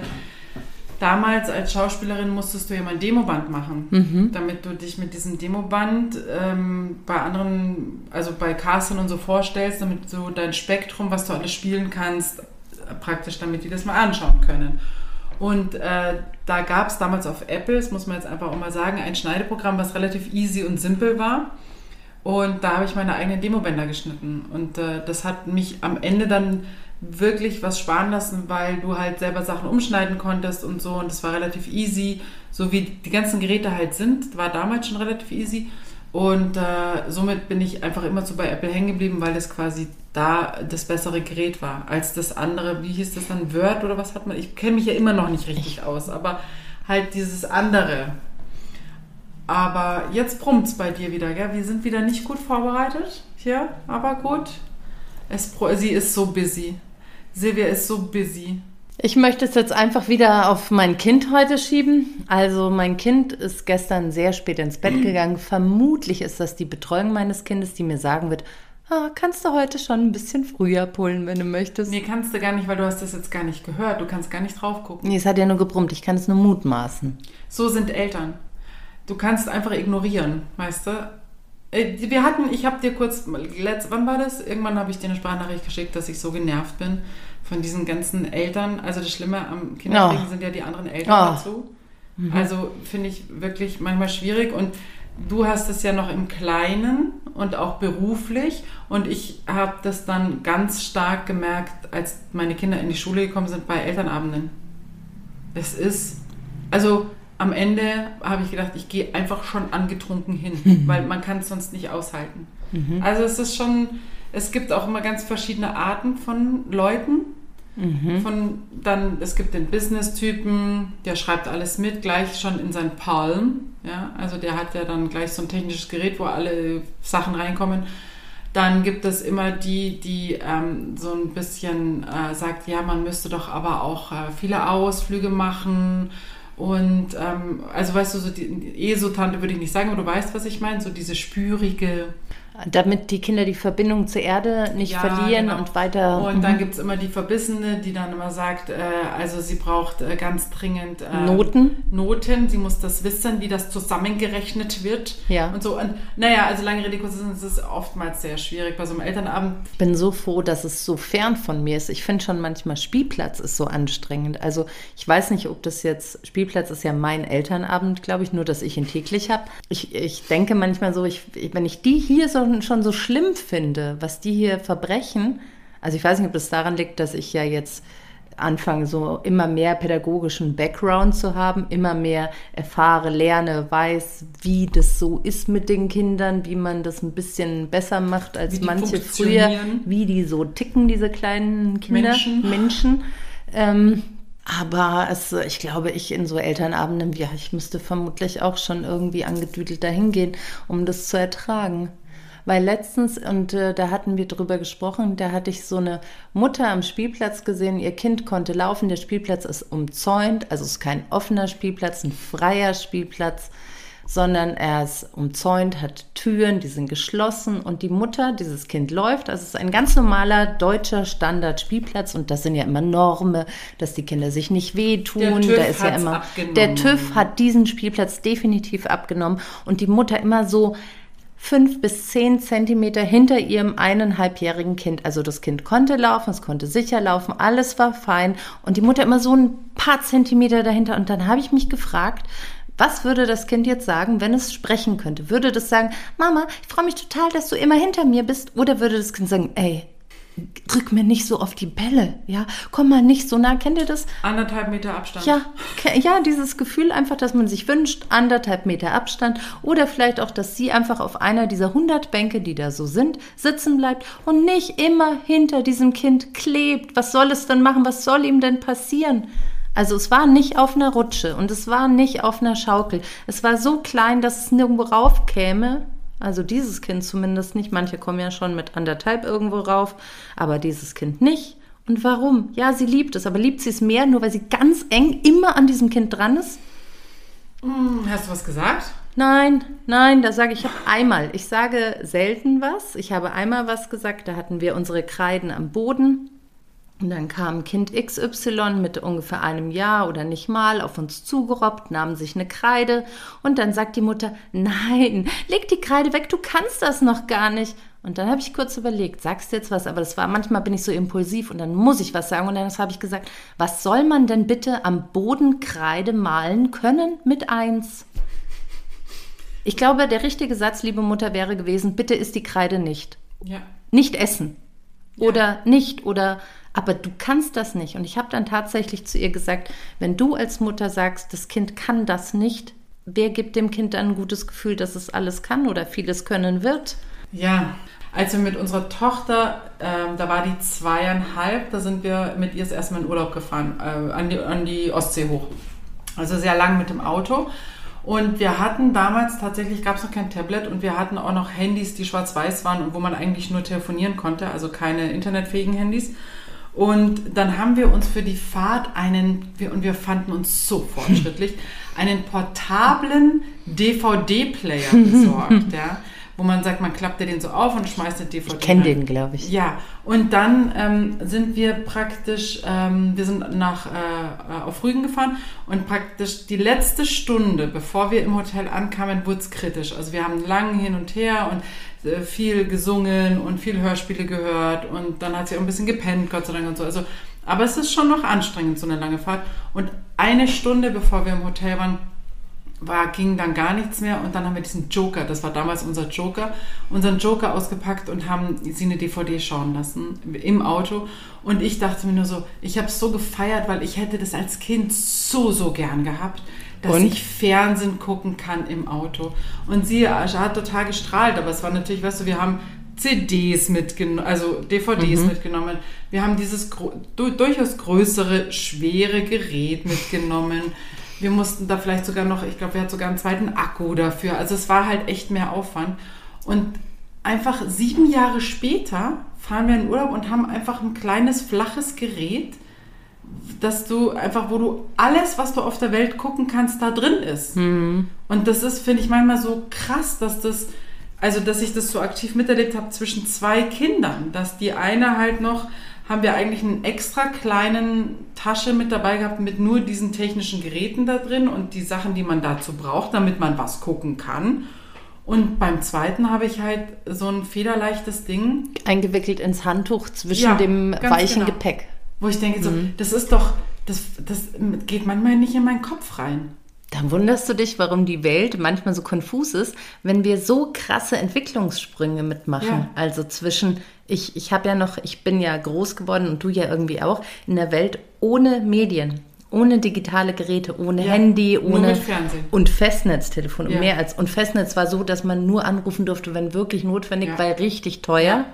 damals als Schauspielerin musstest du ja mal ein Demoband machen, Mhm. damit du dich mit diesem Demoband ähm, bei anderen, also bei Casting und so vorstellst, damit du dein Spektrum, was du alles spielen kannst, äh, praktisch, damit die das mal anschauen können. Und äh, da gab es damals auf Apple, das muss man jetzt einfach auch mal sagen, ein Schneideprogramm, was relativ easy und simpel war. Und da habe ich meine eigenen Demobänder geschnitten. Und äh, das hat mich am Ende dann wirklich was sparen lassen, weil du halt selber Sachen umschneiden konntest und so. Und das war relativ easy. So wie die ganzen Geräte halt sind, war damals schon relativ easy. Und äh, somit bin ich einfach immer so bei Apple hängen geblieben, weil das quasi da das bessere Gerät war als das andere. Wie hieß das dann? Word oder was hat man? Ich kenne mich ja immer noch nicht richtig aus, aber halt dieses andere. Aber jetzt brummt's bei dir wieder, gell? Wir sind wieder nicht gut vorbereitet hier, aber gut. Es, sie ist so busy. Silvia ist so busy. Ich möchte es jetzt einfach wieder auf mein Kind heute schieben. Also mein Kind ist gestern sehr spät ins Bett gegangen. Vermutlich ist das die Betreuung meines Kindes, die mir sagen wird, ah, kannst du heute schon ein bisschen früher pullen, wenn du möchtest. Nee, kannst du gar nicht, weil du hast das jetzt gar nicht gehört. Du kannst gar nicht drauf gucken. Nee, es hat ja nur gebrummt. Ich kann es nur mutmaßen. So sind Eltern. Du kannst einfach ignorieren, weißt du? Äh, Wir hatten, ich habe dir kurz, letzt, wann war das? Irgendwann habe ich dir eine Sprachnachricht geschickt, dass ich so genervt bin von diesen ganzen Eltern. Also das Schlimme am Kinderkriegen Oh. sind ja die anderen Eltern Oh. dazu. Also finde ich wirklich manchmal schwierig und du hast es ja noch im Kleinen und auch beruflich und ich habe das dann ganz stark gemerkt, als meine Kinder in die Schule gekommen sind bei Elternabenden. Es ist, also am Ende habe ich gedacht, ich gehe einfach schon angetrunken hin, weil man kann es sonst nicht aushalten. Also es ist schon, es gibt auch immer ganz verschiedene Arten von Leuten. Von dann, es gibt den Business-Typen, der schreibt alles mit, gleich schon in sein Palm. Ja, also der hat ja dann gleich so ein technisches Gerät, wo alle Sachen reinkommen. Dann gibt es immer die, die ähm, so ein bisschen äh, sagt, ja, man müsste doch aber auch äh, viele Ausflüge machen. Und ähm, also weißt du, so die ESO-Tante würde ich nicht sagen, aber du weißt, was ich meine, so diese spürige. Damit die Kinder die Verbindung zur Erde nicht Ja, verlieren genau. und weiter. Und dann Mhm. gibt es immer die Verbissene, die dann immer sagt, äh, also sie braucht äh, ganz dringend äh, Noten. Noten, sie muss das wissen, wie das zusammengerechnet wird. Ja. Und so. Und naja, also lange Rede, kurzer Sinn, es ist oftmals sehr schwierig bei so einem Elternabend. Ich bin so froh, dass es so fern von mir ist. Ich finde schon manchmal Spielplatz ist so anstrengend. Also ich weiß nicht, ob das jetzt, Spielplatz ist ja mein Elternabend, glaube ich, nur dass ich ihn täglich habe. Ich, ich denke manchmal so, ich, wenn ich die hier so, schon so schlimm finde, was die hier verbrechen, also ich weiß nicht, ob das daran liegt, dass ich ja jetzt anfange, so immer mehr pädagogischen Background zu haben, immer mehr erfahre, lerne, weiß, wie das so ist mit den Kindern, wie man das ein bisschen besser macht als manche früher, wie die so ticken, diese kleinen Kinder, Menschen. Menschen. Ähm, aber es, ich glaube, ich in so Elternabenden, ja, ich müsste vermutlich auch schon irgendwie angedüdelt dahin gehen, um das zu ertragen. Weil letztens, und äh, da hatten wir drüber gesprochen, da hatte ich so eine Mutter am Spielplatz gesehen, ihr Kind konnte laufen, der Spielplatz ist umzäunt, also es ist kein offener Spielplatz, ein freier Spielplatz, sondern er ist umzäunt, hat Türen, die sind geschlossen. Und die Mutter, dieses Kind läuft, also es ist ein ganz normaler deutscher Standard-Spielplatz. Und das sind ja immer Normen, dass die Kinder sich nicht wehtun, Der da ist ja immer, abgenommen. der TÜV hat diesen Spielplatz definitiv abgenommen. Und die Mutter immer so fünf bis zehn Zentimeter hinter ihrem eineinhalbjährigen Kind. Also das Kind konnte laufen, es konnte sicher laufen, alles war fein. Und die Mutter immer so ein paar Zentimeter dahinter. Und dann habe ich mich gefragt, was würde das Kind jetzt sagen, wenn es sprechen könnte? Würde das sagen, Mama, ich freue mich total, dass du immer hinter mir bist? Oder würde das Kind sagen, ey, drück mir nicht so auf die Bälle, ja, komm mal nicht so nah. Kennt ihr das? Anderthalb Meter Abstand. Ja, ja, dieses Gefühl einfach, dass man sich wünscht, anderthalb Meter Abstand oder vielleicht auch, dass sie einfach auf einer dieser 100 Bänke, die da so sind, sitzen bleibt und nicht immer hinter diesem Kind klebt. Was soll es denn machen? Was soll ihm denn passieren? Also es war nicht auf einer Rutsche und es war nicht auf einer Schaukel. Es war so klein, dass es nirgendwo raufkäme. Also dieses Kind zumindest nicht. Manche kommen ja schon mit anderthalb irgendwo rauf, aber dieses Kind nicht. Und warum? Ja, sie liebt es, aber liebt sie es mehr, nur weil sie ganz eng immer an diesem Kind dran ist? Hm, Hast du was gesagt? Nein, nein, da sage ich, ich habe einmal, ich sage selten was. Ich habe einmal was gesagt, da hatten wir unsere Kreiden am Boden. Und dann kam Kind XY mit ungefähr einem Jahr oder nicht mal auf uns zugerobbt, nahm sich eine Kreide und dann sagt die Mutter, nein, leg die Kreide weg, du kannst das noch gar nicht. Und dann habe ich kurz überlegt, sagst du jetzt was? Aber das war, manchmal bin ich so impulsiv und dann muss ich was sagen. Und dann habe ich gesagt, was soll man denn bitte am Boden Kreide malen können mit eins? Ich glaube, der richtige Satz, liebe Mutter, wäre gewesen, bitte isst die Kreide nicht. Ja. Nicht essen. Oder nicht. Oder, aber du kannst das nicht. Und ich habe dann tatsächlich zu ihr gesagt, wenn du als Mutter sagst, das Kind kann das nicht, wer gibt dem Kind dann ein gutes Gefühl, dass es alles kann oder vieles können wird? Ja, als wir mit unserer Tochter, ähm, da war die zweieinhalb, da sind wir mit ihr das erste Mal in Urlaub gefahren, äh, an, die, an die Ostsee hoch. Also sehr lang mit dem Auto. Und wir hatten damals tatsächlich, gab es noch kein Tablet und wir hatten auch noch Handys, die schwarz-weiß waren und wo man eigentlich nur telefonieren konnte, also keine internetfähigen Handys. Und dann haben wir uns für die Fahrt einen, und wir fanden uns so fortschrittlich, einen portablen DVD-Player besorgt. ja wo man sagt, man klappt den so auf und schmeißt den DVD. Ich kenne den, glaube ich. Ja, und dann ähm, sind wir praktisch, ähm, wir sind nach äh, auf Rügen gefahren und praktisch die letzte Stunde, bevor wir im Hotel ankamen, wurde es kritisch. Also wir haben lang hin und her und viel gesungen und viel Hörspiele gehört und dann hat sie auch ein bisschen gepennt, Gott sei Dank und so. Also, aber es ist schon noch anstrengend, so eine lange Fahrt. Und eine Stunde, bevor wir im Hotel waren, war, ging dann gar nichts mehr und dann haben wir diesen Joker, das war damals unser Joker, unseren Joker ausgepackt und haben sie eine DVD schauen lassen im Auto und ich dachte mir nur so, ich habe es so gefeiert, weil ich hätte das als Kind so, so gern gehabt, dass und? ich Fernsehen gucken kann im Auto und sie hat total gestrahlt, aber es war natürlich, weißt du, wir haben CDs mitgenommen, also DVDs mhm. mitgenommen. Wir haben dieses durchaus größere, schwere Gerät mitgenommen. Wir mussten da vielleicht sogar noch, ich glaube, wir hatten sogar einen zweiten Akku dafür. Also es war halt echt mehr Aufwand. Und einfach sieben Jahre später fahren wir in Urlaub und haben einfach ein kleines, flaches Gerät, dass du einfach, wo du alles, was du auf der Welt gucken kannst, da drin ist. Mhm. Und das ist, finde ich, manchmal so krass, dass das, also dass ich das so aktiv miterlebt habe zwischen zwei Kindern, dass die eine halt noch haben wir eigentlich einen extra kleinen Tasche mit dabei gehabt mit nur diesen technischen Geräten da drin und die Sachen, die man dazu braucht, damit man was gucken kann. Und beim zweiten habe ich halt so ein federleichtes Ding. Eingewickelt ins Handtuch zwischen ja, dem weichen genau. Gepäck. Wo ich denke, so, mhm. das ist doch, das, das geht manchmal nicht in meinen Kopf rein. Dann wunderst du dich, warum die Welt manchmal so konfus ist, wenn wir so krasse Entwicklungssprünge mitmachen. Ja. Also zwischen, ich, ich habe ja noch, ich bin ja groß geworden und du ja irgendwie auch, in der Welt ohne Medien. Ohne digitale Geräte, ohne ja, Handy, ohne und Festnetztelefon ja. und mehr als und Festnetz war so, dass man nur anrufen durfte, wenn wirklich notwendig, weil richtig teuer.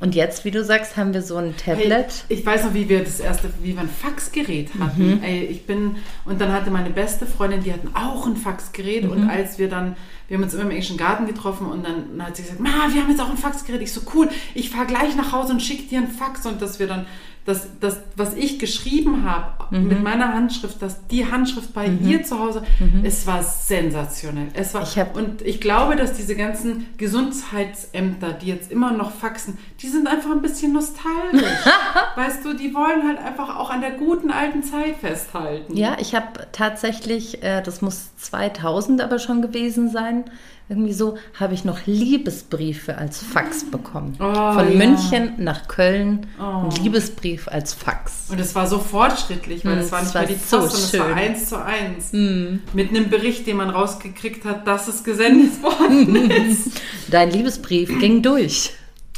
Und jetzt, wie du sagst, haben wir so ein Tablet. Hey, ich weiß noch, wie wir das erste, wie wir ein Faxgerät hatten. Mhm. Ey, ich bin, und dann hatte meine beste Freundin, die hatten auch ein Faxgerät. Mhm. Und als wir dann, wir haben uns immer im englischen Garten getroffen und dann hat sie gesagt, Ma, wir haben jetzt auch ein Faxgerät. Ich so, cool, ich fahre gleich nach Hause und schicke dir ein Fax. Und dass wir dann das, das, was ich geschrieben habe mhm. mit meiner Handschrift, dass die Handschrift bei mhm. ihr zu Hause, mhm. es war sensationell. Es war, ich und ich glaube, dass diese ganzen Gesundheitsämter, die jetzt immer noch faxen, die sind einfach ein bisschen nostalgisch. weißt du, die wollen halt einfach auch an der guten alten Zeit festhalten. Ja, ich habe tatsächlich, äh, das muss 2000 aber schon gewesen sein, irgendwie so, habe ich noch Liebesbriefe als Fax bekommen. Oh, Von ja. München nach Köln, oh. ein Liebesbrief als Fax. Und es war so fortschrittlich, weil mm, es war nicht mehr die Post, so sondern es war eins zu eins. Mm. Mit einem Bericht, den man rausgekriegt hat, dass es gesendet worden ist. Dein Liebesbrief ging durch.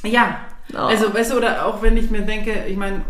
Ja, oh. also weißt du, oder auch wenn ich mir denke, ich meine,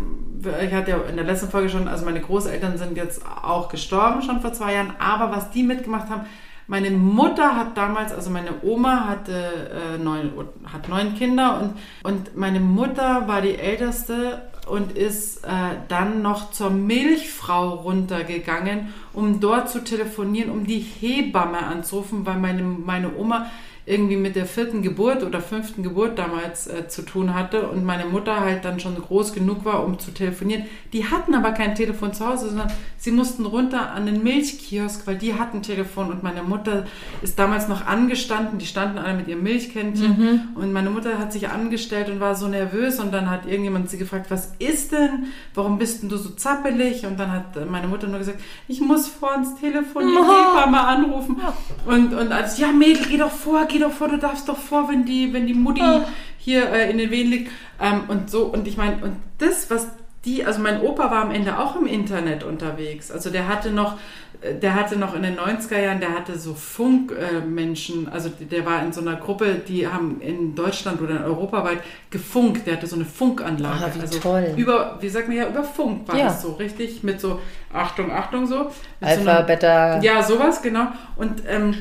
ich hatte ja in der letzten Folge schon, also meine Großeltern sind jetzt auch gestorben schon vor zwei Jahren, aber was die mitgemacht haben, meine Mutter hat damals, also meine Oma hatte äh, neun, hat neun Kinder und, und meine Mutter war die älteste und ist äh, dann noch zur Milchfrau runtergegangen, um dort zu telefonieren, um die Hebamme anzurufen, weil meine, meine Oma irgendwie mit der vierten Geburt oder fünften Geburt damals äh, zu tun hatte und meine Mutter halt dann schon groß genug war, um zu telefonieren. Die hatten aber kein Telefon zu Hause, sondern sie mussten runter an den Milchkiosk, weil die hatten Telefon und meine Mutter ist damals noch angestanden. Die standen alle mit ihrem Milchkännchen mhm. und meine Mutter hat sich angestellt und war so nervös und dann hat irgendjemand sie gefragt, was ist denn? Warum bist denn du so zappelig? Und dann hat meine Mutter nur gesagt, ich muss vor ins Telefon die Hebamme anrufen. Und, und als, ja Mädel, geh doch vor, geh doch vor, du darfst doch vor, wenn die, wenn die Mutti oh. hier äh, in den Wehen liegt. Ähm, und so, und ich meine, und das, was die, also mein Opa war am Ende auch im Internet unterwegs. Also der hatte noch, äh, der hatte noch in den 90er Jahren, der hatte so Funkmenschen, äh, also der war in so einer Gruppe, die haben in Deutschland oder europaweit gefunkt, der hatte so eine Funkanlage. Ah, wie also toll. Über, wie sagt man ja, über Funk war ja. das so, richtig? Mit so, Achtung, Achtung so. Alpha, so einer, Beta. Ja, sowas, genau. Und ähm,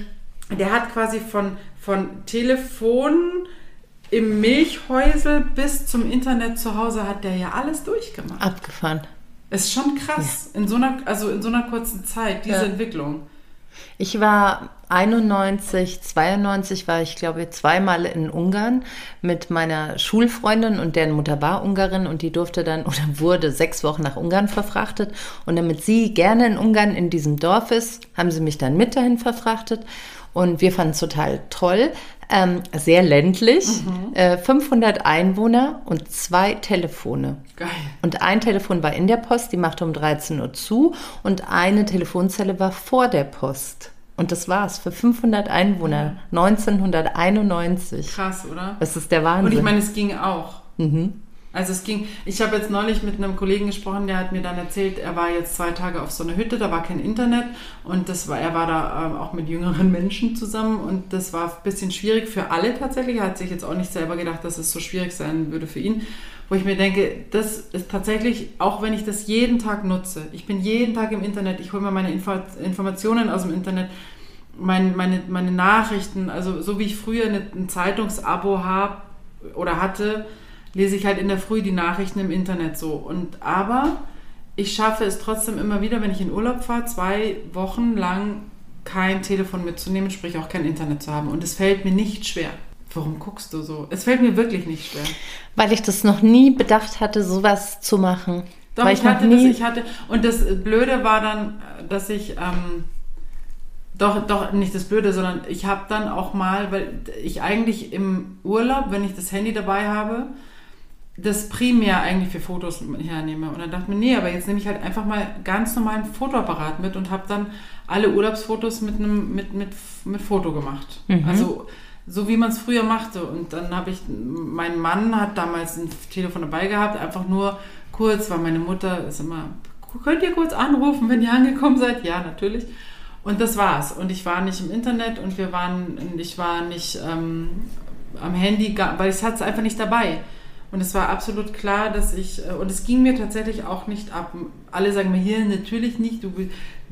der hat quasi von, von Telefon im Milchhäusel bis zum Internet zu Hause hat der ja alles durchgemacht. Abgefahren. Ist schon krass, ja. in so einer, also in so einer kurzen Zeit, diese ja. Entwicklung. Ich war 91, 92 war ich glaube ich zweimal in Ungarn mit meiner Schulfreundin und deren Mutter war Ungarin und die durfte dann oder wurde sechs Wochen nach Ungarn verfrachtet und damit sie gerne in Ungarn in diesem Dorf ist, haben sie mich dann mit dahin verfrachtet und wir fanden es total toll. Ähm, sehr ländlich, mhm. äh, 500 Einwohner und zwei Telefone. Geil. Und ein Telefon war in der Post, die machte um 13 Uhr zu und eine Telefonzelle war vor der Post. Und das war's für 500 Einwohner, mhm. 1991. Krass, oder? Das ist der Wahnsinn. Und ich meine, es ging auch. Mhm. Also es ging, ich habe jetzt neulich mit einem Kollegen gesprochen, der hat mir dann erzählt, er war jetzt zwei Tage auf so einer Hütte, da war kein Internet und das war, er war da ähm, auch mit jüngeren Menschen zusammen und das war ein bisschen schwierig für alle tatsächlich. Er hat sich jetzt auch nicht selber gedacht, dass es so schwierig sein würde für ihn. Wo ich mir denke, das ist tatsächlich, auch wenn ich das jeden Tag nutze, ich bin jeden Tag im Internet, ich hole mir meine Info Informationen aus dem Internet, mein, meine, meine Nachrichten, also so wie ich früher eine, ein Zeitungsabo habe oder hatte, lese ich halt in der Früh die Nachrichten im Internet so. Und aber ich schaffe es trotzdem immer wieder, wenn ich in Urlaub fahre, zwei Wochen lang kein Telefon mitzunehmen, sprich auch kein Internet zu haben. Und es fällt mir nicht schwer. Warum guckst du so? Es fällt mir wirklich nicht schwer. Weil ich das noch nie bedacht hatte, sowas zu machen. Doch, Weil ich, ich hatte das, ich hatte, und das Blöde war dann, dass ich, ähm, doch, doch, nicht das Blöde, sondern ich habe dann auch mal, weil ich eigentlich im Urlaub, wenn ich das Handy dabei habe, das primär eigentlich für Fotos hernehme. Und dann dachte ich mir, nee, aber jetzt nehme ich halt einfach mal ganz normalen Fotoapparat mit und habe dann alle Urlaubsfotos mit einem mit, mit, mit Foto gemacht. Mhm. Also so wie man es früher machte. Und dann habe ich, mein Mann hat damals ein Telefon dabei gehabt, einfach nur kurz, weil meine Mutter ist immer, könnt ihr kurz anrufen, wenn ihr angekommen seid? Ja, natürlich. Und das war's. Und ich war nicht im Internet und wir waren, ich war nicht ähm, am Handy, weil ich hatte es einfach nicht dabei. Und es war absolut klar, dass ich, äh, und es ging mir tatsächlich auch nicht ab. Alle sagen mir hier natürlich nicht, du,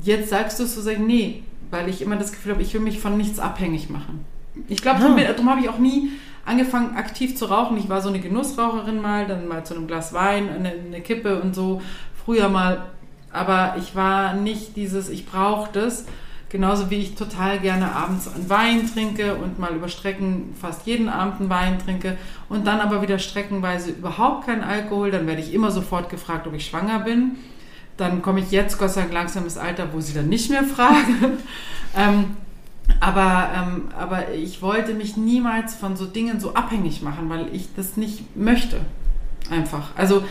jetzt sagst du es so, sag ich, nee, weil ich immer das Gefühl habe, ich will mich von nichts abhängig machen. Ich glaube, darum, ah. darum habe ich auch nie angefangen, aktiv zu rauchen. Ich war so eine Genussraucherin mal, dann mal zu einem Glas Wein, eine, eine Kippe und so, früher mal. Aber ich war nicht dieses, ich brauche das. Genauso wie ich total gerne abends einen Wein trinke und mal über Strecken fast jeden Abend einen Wein trinke und dann aber wieder streckenweise überhaupt keinen Alkohol, dann werde ich immer sofort gefragt, ob ich schwanger bin. Dann komme ich jetzt Gott sei Dank langsam ins Alter, wo sie dann nicht mehr fragen. ähm, aber, ähm, aber ich wollte mich niemals von so Dingen so abhängig machen, weil ich das nicht möchte. Einfach. Also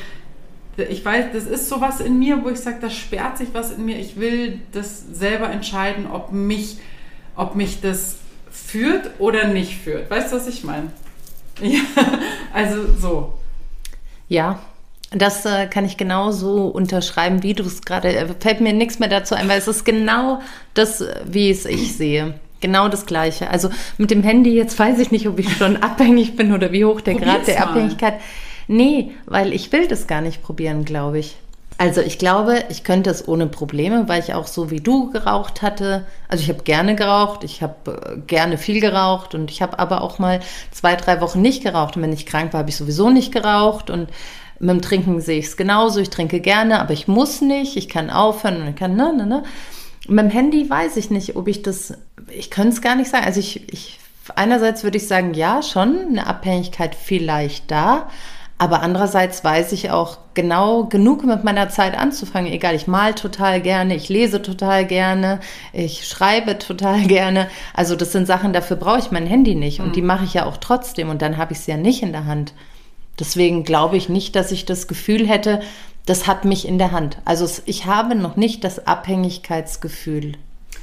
ich weiß, das ist sowas in mir, wo ich sage, da sperrt sich was in mir. Ich will das selber entscheiden, ob mich, ob mich das führt oder nicht führt. Weißt du, was ich meine? Ja, also so. Ja, das äh, kann ich genauso unterschreiben, wie du es gerade. Äh, fällt mir nichts mehr dazu ein, weil es ist genau das, wie es ich sehe. Genau das Gleiche. Also mit dem Handy, jetzt weiß ich nicht, ob ich schon abhängig bin oder wie hoch der Probier's Grad der mal. Abhängigkeit ist. Nee, weil ich will das gar nicht probieren, glaube ich. Also ich glaube, ich könnte es ohne Probleme, weil ich auch so wie du geraucht hatte. Also ich habe gerne geraucht, ich habe äh, gerne viel geraucht und ich habe aber auch mal zwei, drei Wochen nicht geraucht. Und wenn ich krank war, habe ich sowieso nicht geraucht und mit dem Trinken sehe ich es genauso. Ich trinke gerne, aber ich muss nicht. Ich kann aufhören und ich kann, ne, ne, ne. Mit dem Handy weiß ich nicht, ob ich das, ich könnte es gar nicht sagen. Also ich, ich einerseits würde ich sagen, ja, schon eine Abhängigkeit vielleicht da. Aber andererseits weiß ich auch genau genug mit meiner Zeit anzufangen. Egal, ich mal total gerne, ich lese total gerne, ich schreibe total gerne. Also das sind Sachen, dafür brauche ich mein Handy nicht. Und die mache ich ja auch trotzdem. Und dann habe ich es ja nicht in der Hand. Deswegen glaube ich nicht, dass ich das Gefühl hätte, das hat mich in der Hand. Also ich habe noch nicht das Abhängigkeitsgefühl.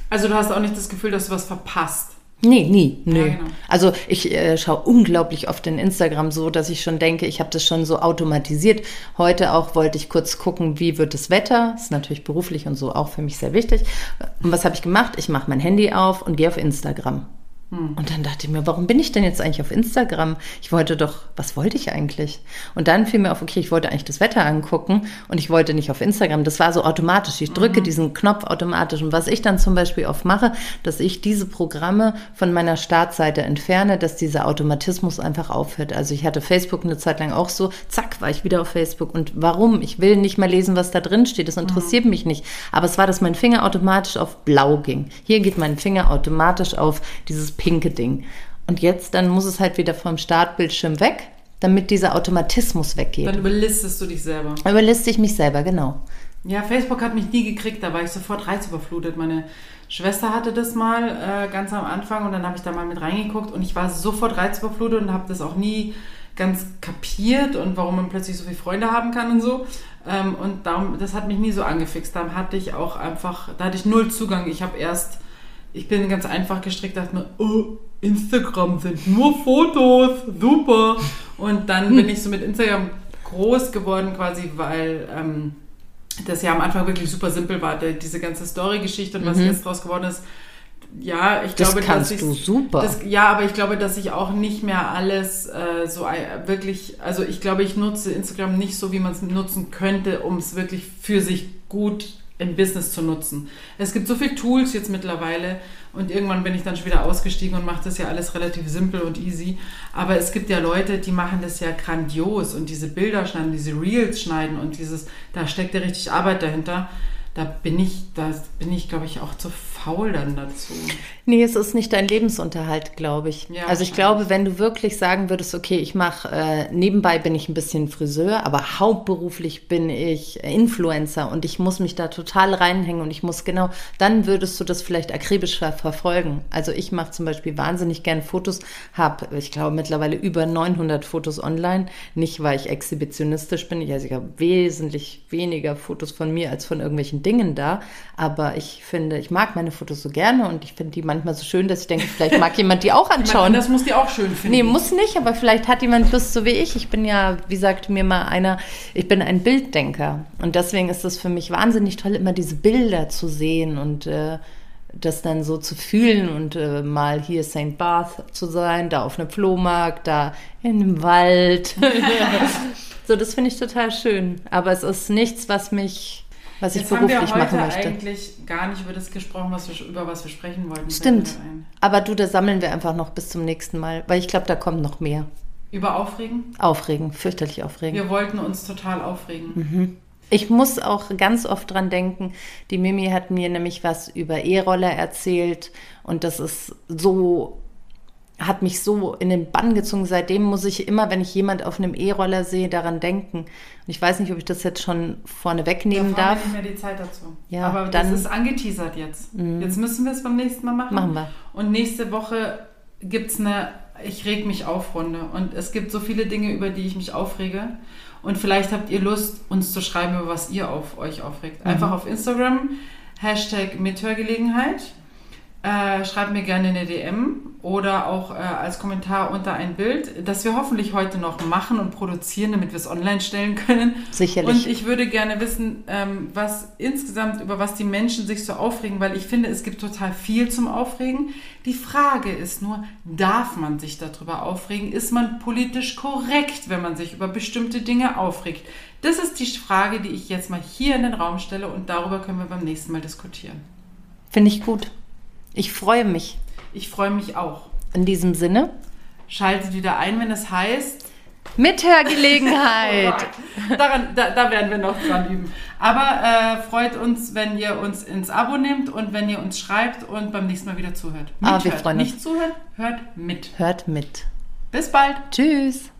Also du hast auch nicht das Gefühl, dass du was verpasst. Nee, nie. Nö. Ja, genau. Also ich äh, schaue unglaublich oft in Instagram so, dass ich schon denke, ich habe das schon so automatisiert. Heute auch wollte ich kurz gucken, wie wird das Wetter. Ist natürlich beruflich und so auch für mich sehr wichtig. Und was habe ich gemacht? Ich mache mein Handy auf und gehe auf Instagram. Und dann dachte ich mir, warum bin ich denn jetzt eigentlich auf Instagram? Ich wollte doch, was wollte ich eigentlich? Und dann fiel mir auf, okay, ich wollte eigentlich das Wetter angucken und ich wollte nicht auf Instagram. Das war so automatisch. Ich drücke diesen Knopf automatisch. Und was ich dann zum Beispiel oft mache, dass ich diese Programme von meiner Startseite entferne, dass dieser Automatismus einfach aufhört. Also ich hatte Facebook eine Zeit lang auch so, zack, war ich wieder auf Facebook. Und warum? Ich will nicht mehr lesen, was da drin steht. Das interessiert mich nicht. Aber es war, dass mein Finger automatisch auf blau ging. Hier geht mein Finger automatisch auf dieses pinke Ding. Und jetzt, dann muss es halt wieder vom Startbildschirm weg, damit dieser Automatismus weggeht. Dann überlistest du dich selber. Dann überliste ich mich selber, genau. Ja, Facebook hat mich nie gekriegt, da war ich sofort reizüberflutet. Meine Schwester hatte das mal äh, ganz am Anfang und dann habe ich da mal mit reingeguckt und ich war sofort reizüberflutet und habe das auch nie ganz kapiert und warum man plötzlich so viele Freunde haben kann und so. Ähm, und darum, das hat mich nie so angefixt. Da hatte ich auch einfach, da hatte ich null Zugang. Ich habe erst, ich bin ganz einfach gestrickt, dachte mir, oh, Instagram sind nur Fotos, super. Und dann bin ich so mit Instagram groß geworden quasi, weil ähm, das ja am Anfang wirklich super simpel war, der, diese ganze Story-Geschichte und was jetzt draus geworden ist. Ja, ich Das glaube, kannst dass du ich super. Das, ja, aber ich glaube, dass ich auch nicht mehr alles äh, so ein- wirklich, also ich glaube, ich nutze Instagram nicht so, wie man es nutzen könnte, um es wirklich für sich gut im Business zu nutzen. Es gibt so viele Tools jetzt mittlerweile und irgendwann bin ich dann schon wieder ausgestiegen und mache das ja alles relativ simpel und easy. Aber es gibt ja Leute, die machen das ja grandios und diese Bilder schneiden, diese Reels schneiden und dieses, da steckt ja richtig Arbeit dahinter. Da bin ich, da bin ich, glaube ich, auch zu faul dann dazu. Nee, es ist nicht dein Lebensunterhalt, glaube ich. Ja, also ich glaube, wenn du wirklich sagen würdest, okay, ich mache, äh, nebenbei bin ich ein bisschen Friseur, aber hauptberuflich bin ich Influencer und ich muss mich da total reinhängen und ich muss genau, dann würdest du das vielleicht akribisch ver verfolgen. Also ich mache zum Beispiel wahnsinnig gern Fotos, habe, ich glaube, mittlerweile über 900 Fotos online. Nicht, weil ich exhibitionistisch bin, also ich habe wesentlich weniger Fotos von mir als von irgendwelchen Dingen da, aber ich finde, ich mag meine Fotos so gerne und ich finde die manchmal so schön, dass ich denke, vielleicht mag jemand die auch anschauen. Das muss die auch schön finden. Nee, muss nicht, aber vielleicht hat jemand Lust, so wie ich. Ich bin ja, wie sagte mir mal einer, ich bin ein Bilddenker. Und deswegen ist es für mich wahnsinnig toll, immer diese Bilder zu sehen und äh, das dann so zu fühlen und äh, mal hier St. Bath zu sein, da auf einem Flohmarkt, da in einem Wald. so, das finde ich total schön. Aber es ist nichts, was mich, was ich Jetzt haben wir beruflich heute machen möchte. eigentlich gar nicht über das gesprochen, was wir, über was wir sprechen wollten. Stimmt. Aber du, da sammeln wir einfach noch bis zum nächsten Mal, weil ich glaube, da kommt noch mehr. Über Aufregen? Aufregen, fürchterlich aufregen. Wir wollten uns total aufregen. Mhm. Ich muss auch ganz oft dran denken, die Mimi hat mir nämlich was über E-Roller erzählt und das ist so, hat mich so in den Bann gezogen. Seitdem muss ich immer, wenn ich jemand auf einem E-Roller sehe, daran denken. Und ich weiß nicht, ob ich das jetzt schon vorne wegnehmen Da darf. wir nicht mehr die Zeit dazu. Ja, Aber dann- Mhm. das ist angeteasert jetzt. Jetzt müssen wir es beim nächsten Mal machen. Machen wir. Und nächste Woche gibt es eine Ich reg mich auf Runde. Und es gibt so viele Dinge, über die ich mich aufrege. Und vielleicht habt ihr Lust, uns zu schreiben, über was ihr auf euch aufregt. Mhm. Einfach auf Instagram, Hashtag Mithörgelegenheit. Äh, schreibt mir gerne eine DM oder auch äh, als Kommentar unter ein Bild, das wir hoffentlich heute noch machen und produzieren, damit wir es online stellen können. Sicherlich. Und ich würde gerne wissen, ähm, was insgesamt, über was die Menschen sich so aufregen, weil ich finde, es gibt total viel zum Aufregen. Die Frage ist nur, darf man sich darüber aufregen? Ist man politisch korrekt, wenn man sich über bestimmte Dinge aufregt? Das ist die Frage, die ich jetzt mal hier in den Raum stelle und darüber können wir beim nächsten Mal diskutieren. Finde ich gut. Ich freue mich. Ich freue mich auch. In diesem Sinne, Schaltet wieder ein, wenn es heißt, Mithörgelegenheit. Daran, da, da werden wir noch dran üben. Aber äh, freut uns, wenn ihr uns ins Abo nehmt und wenn ihr uns schreibt und beim nächsten Mal wieder zuhört. Ah, wir Mithört. freuen uns. Nicht zuhört, hört mit. Hört mit. Bis bald. Tschüss.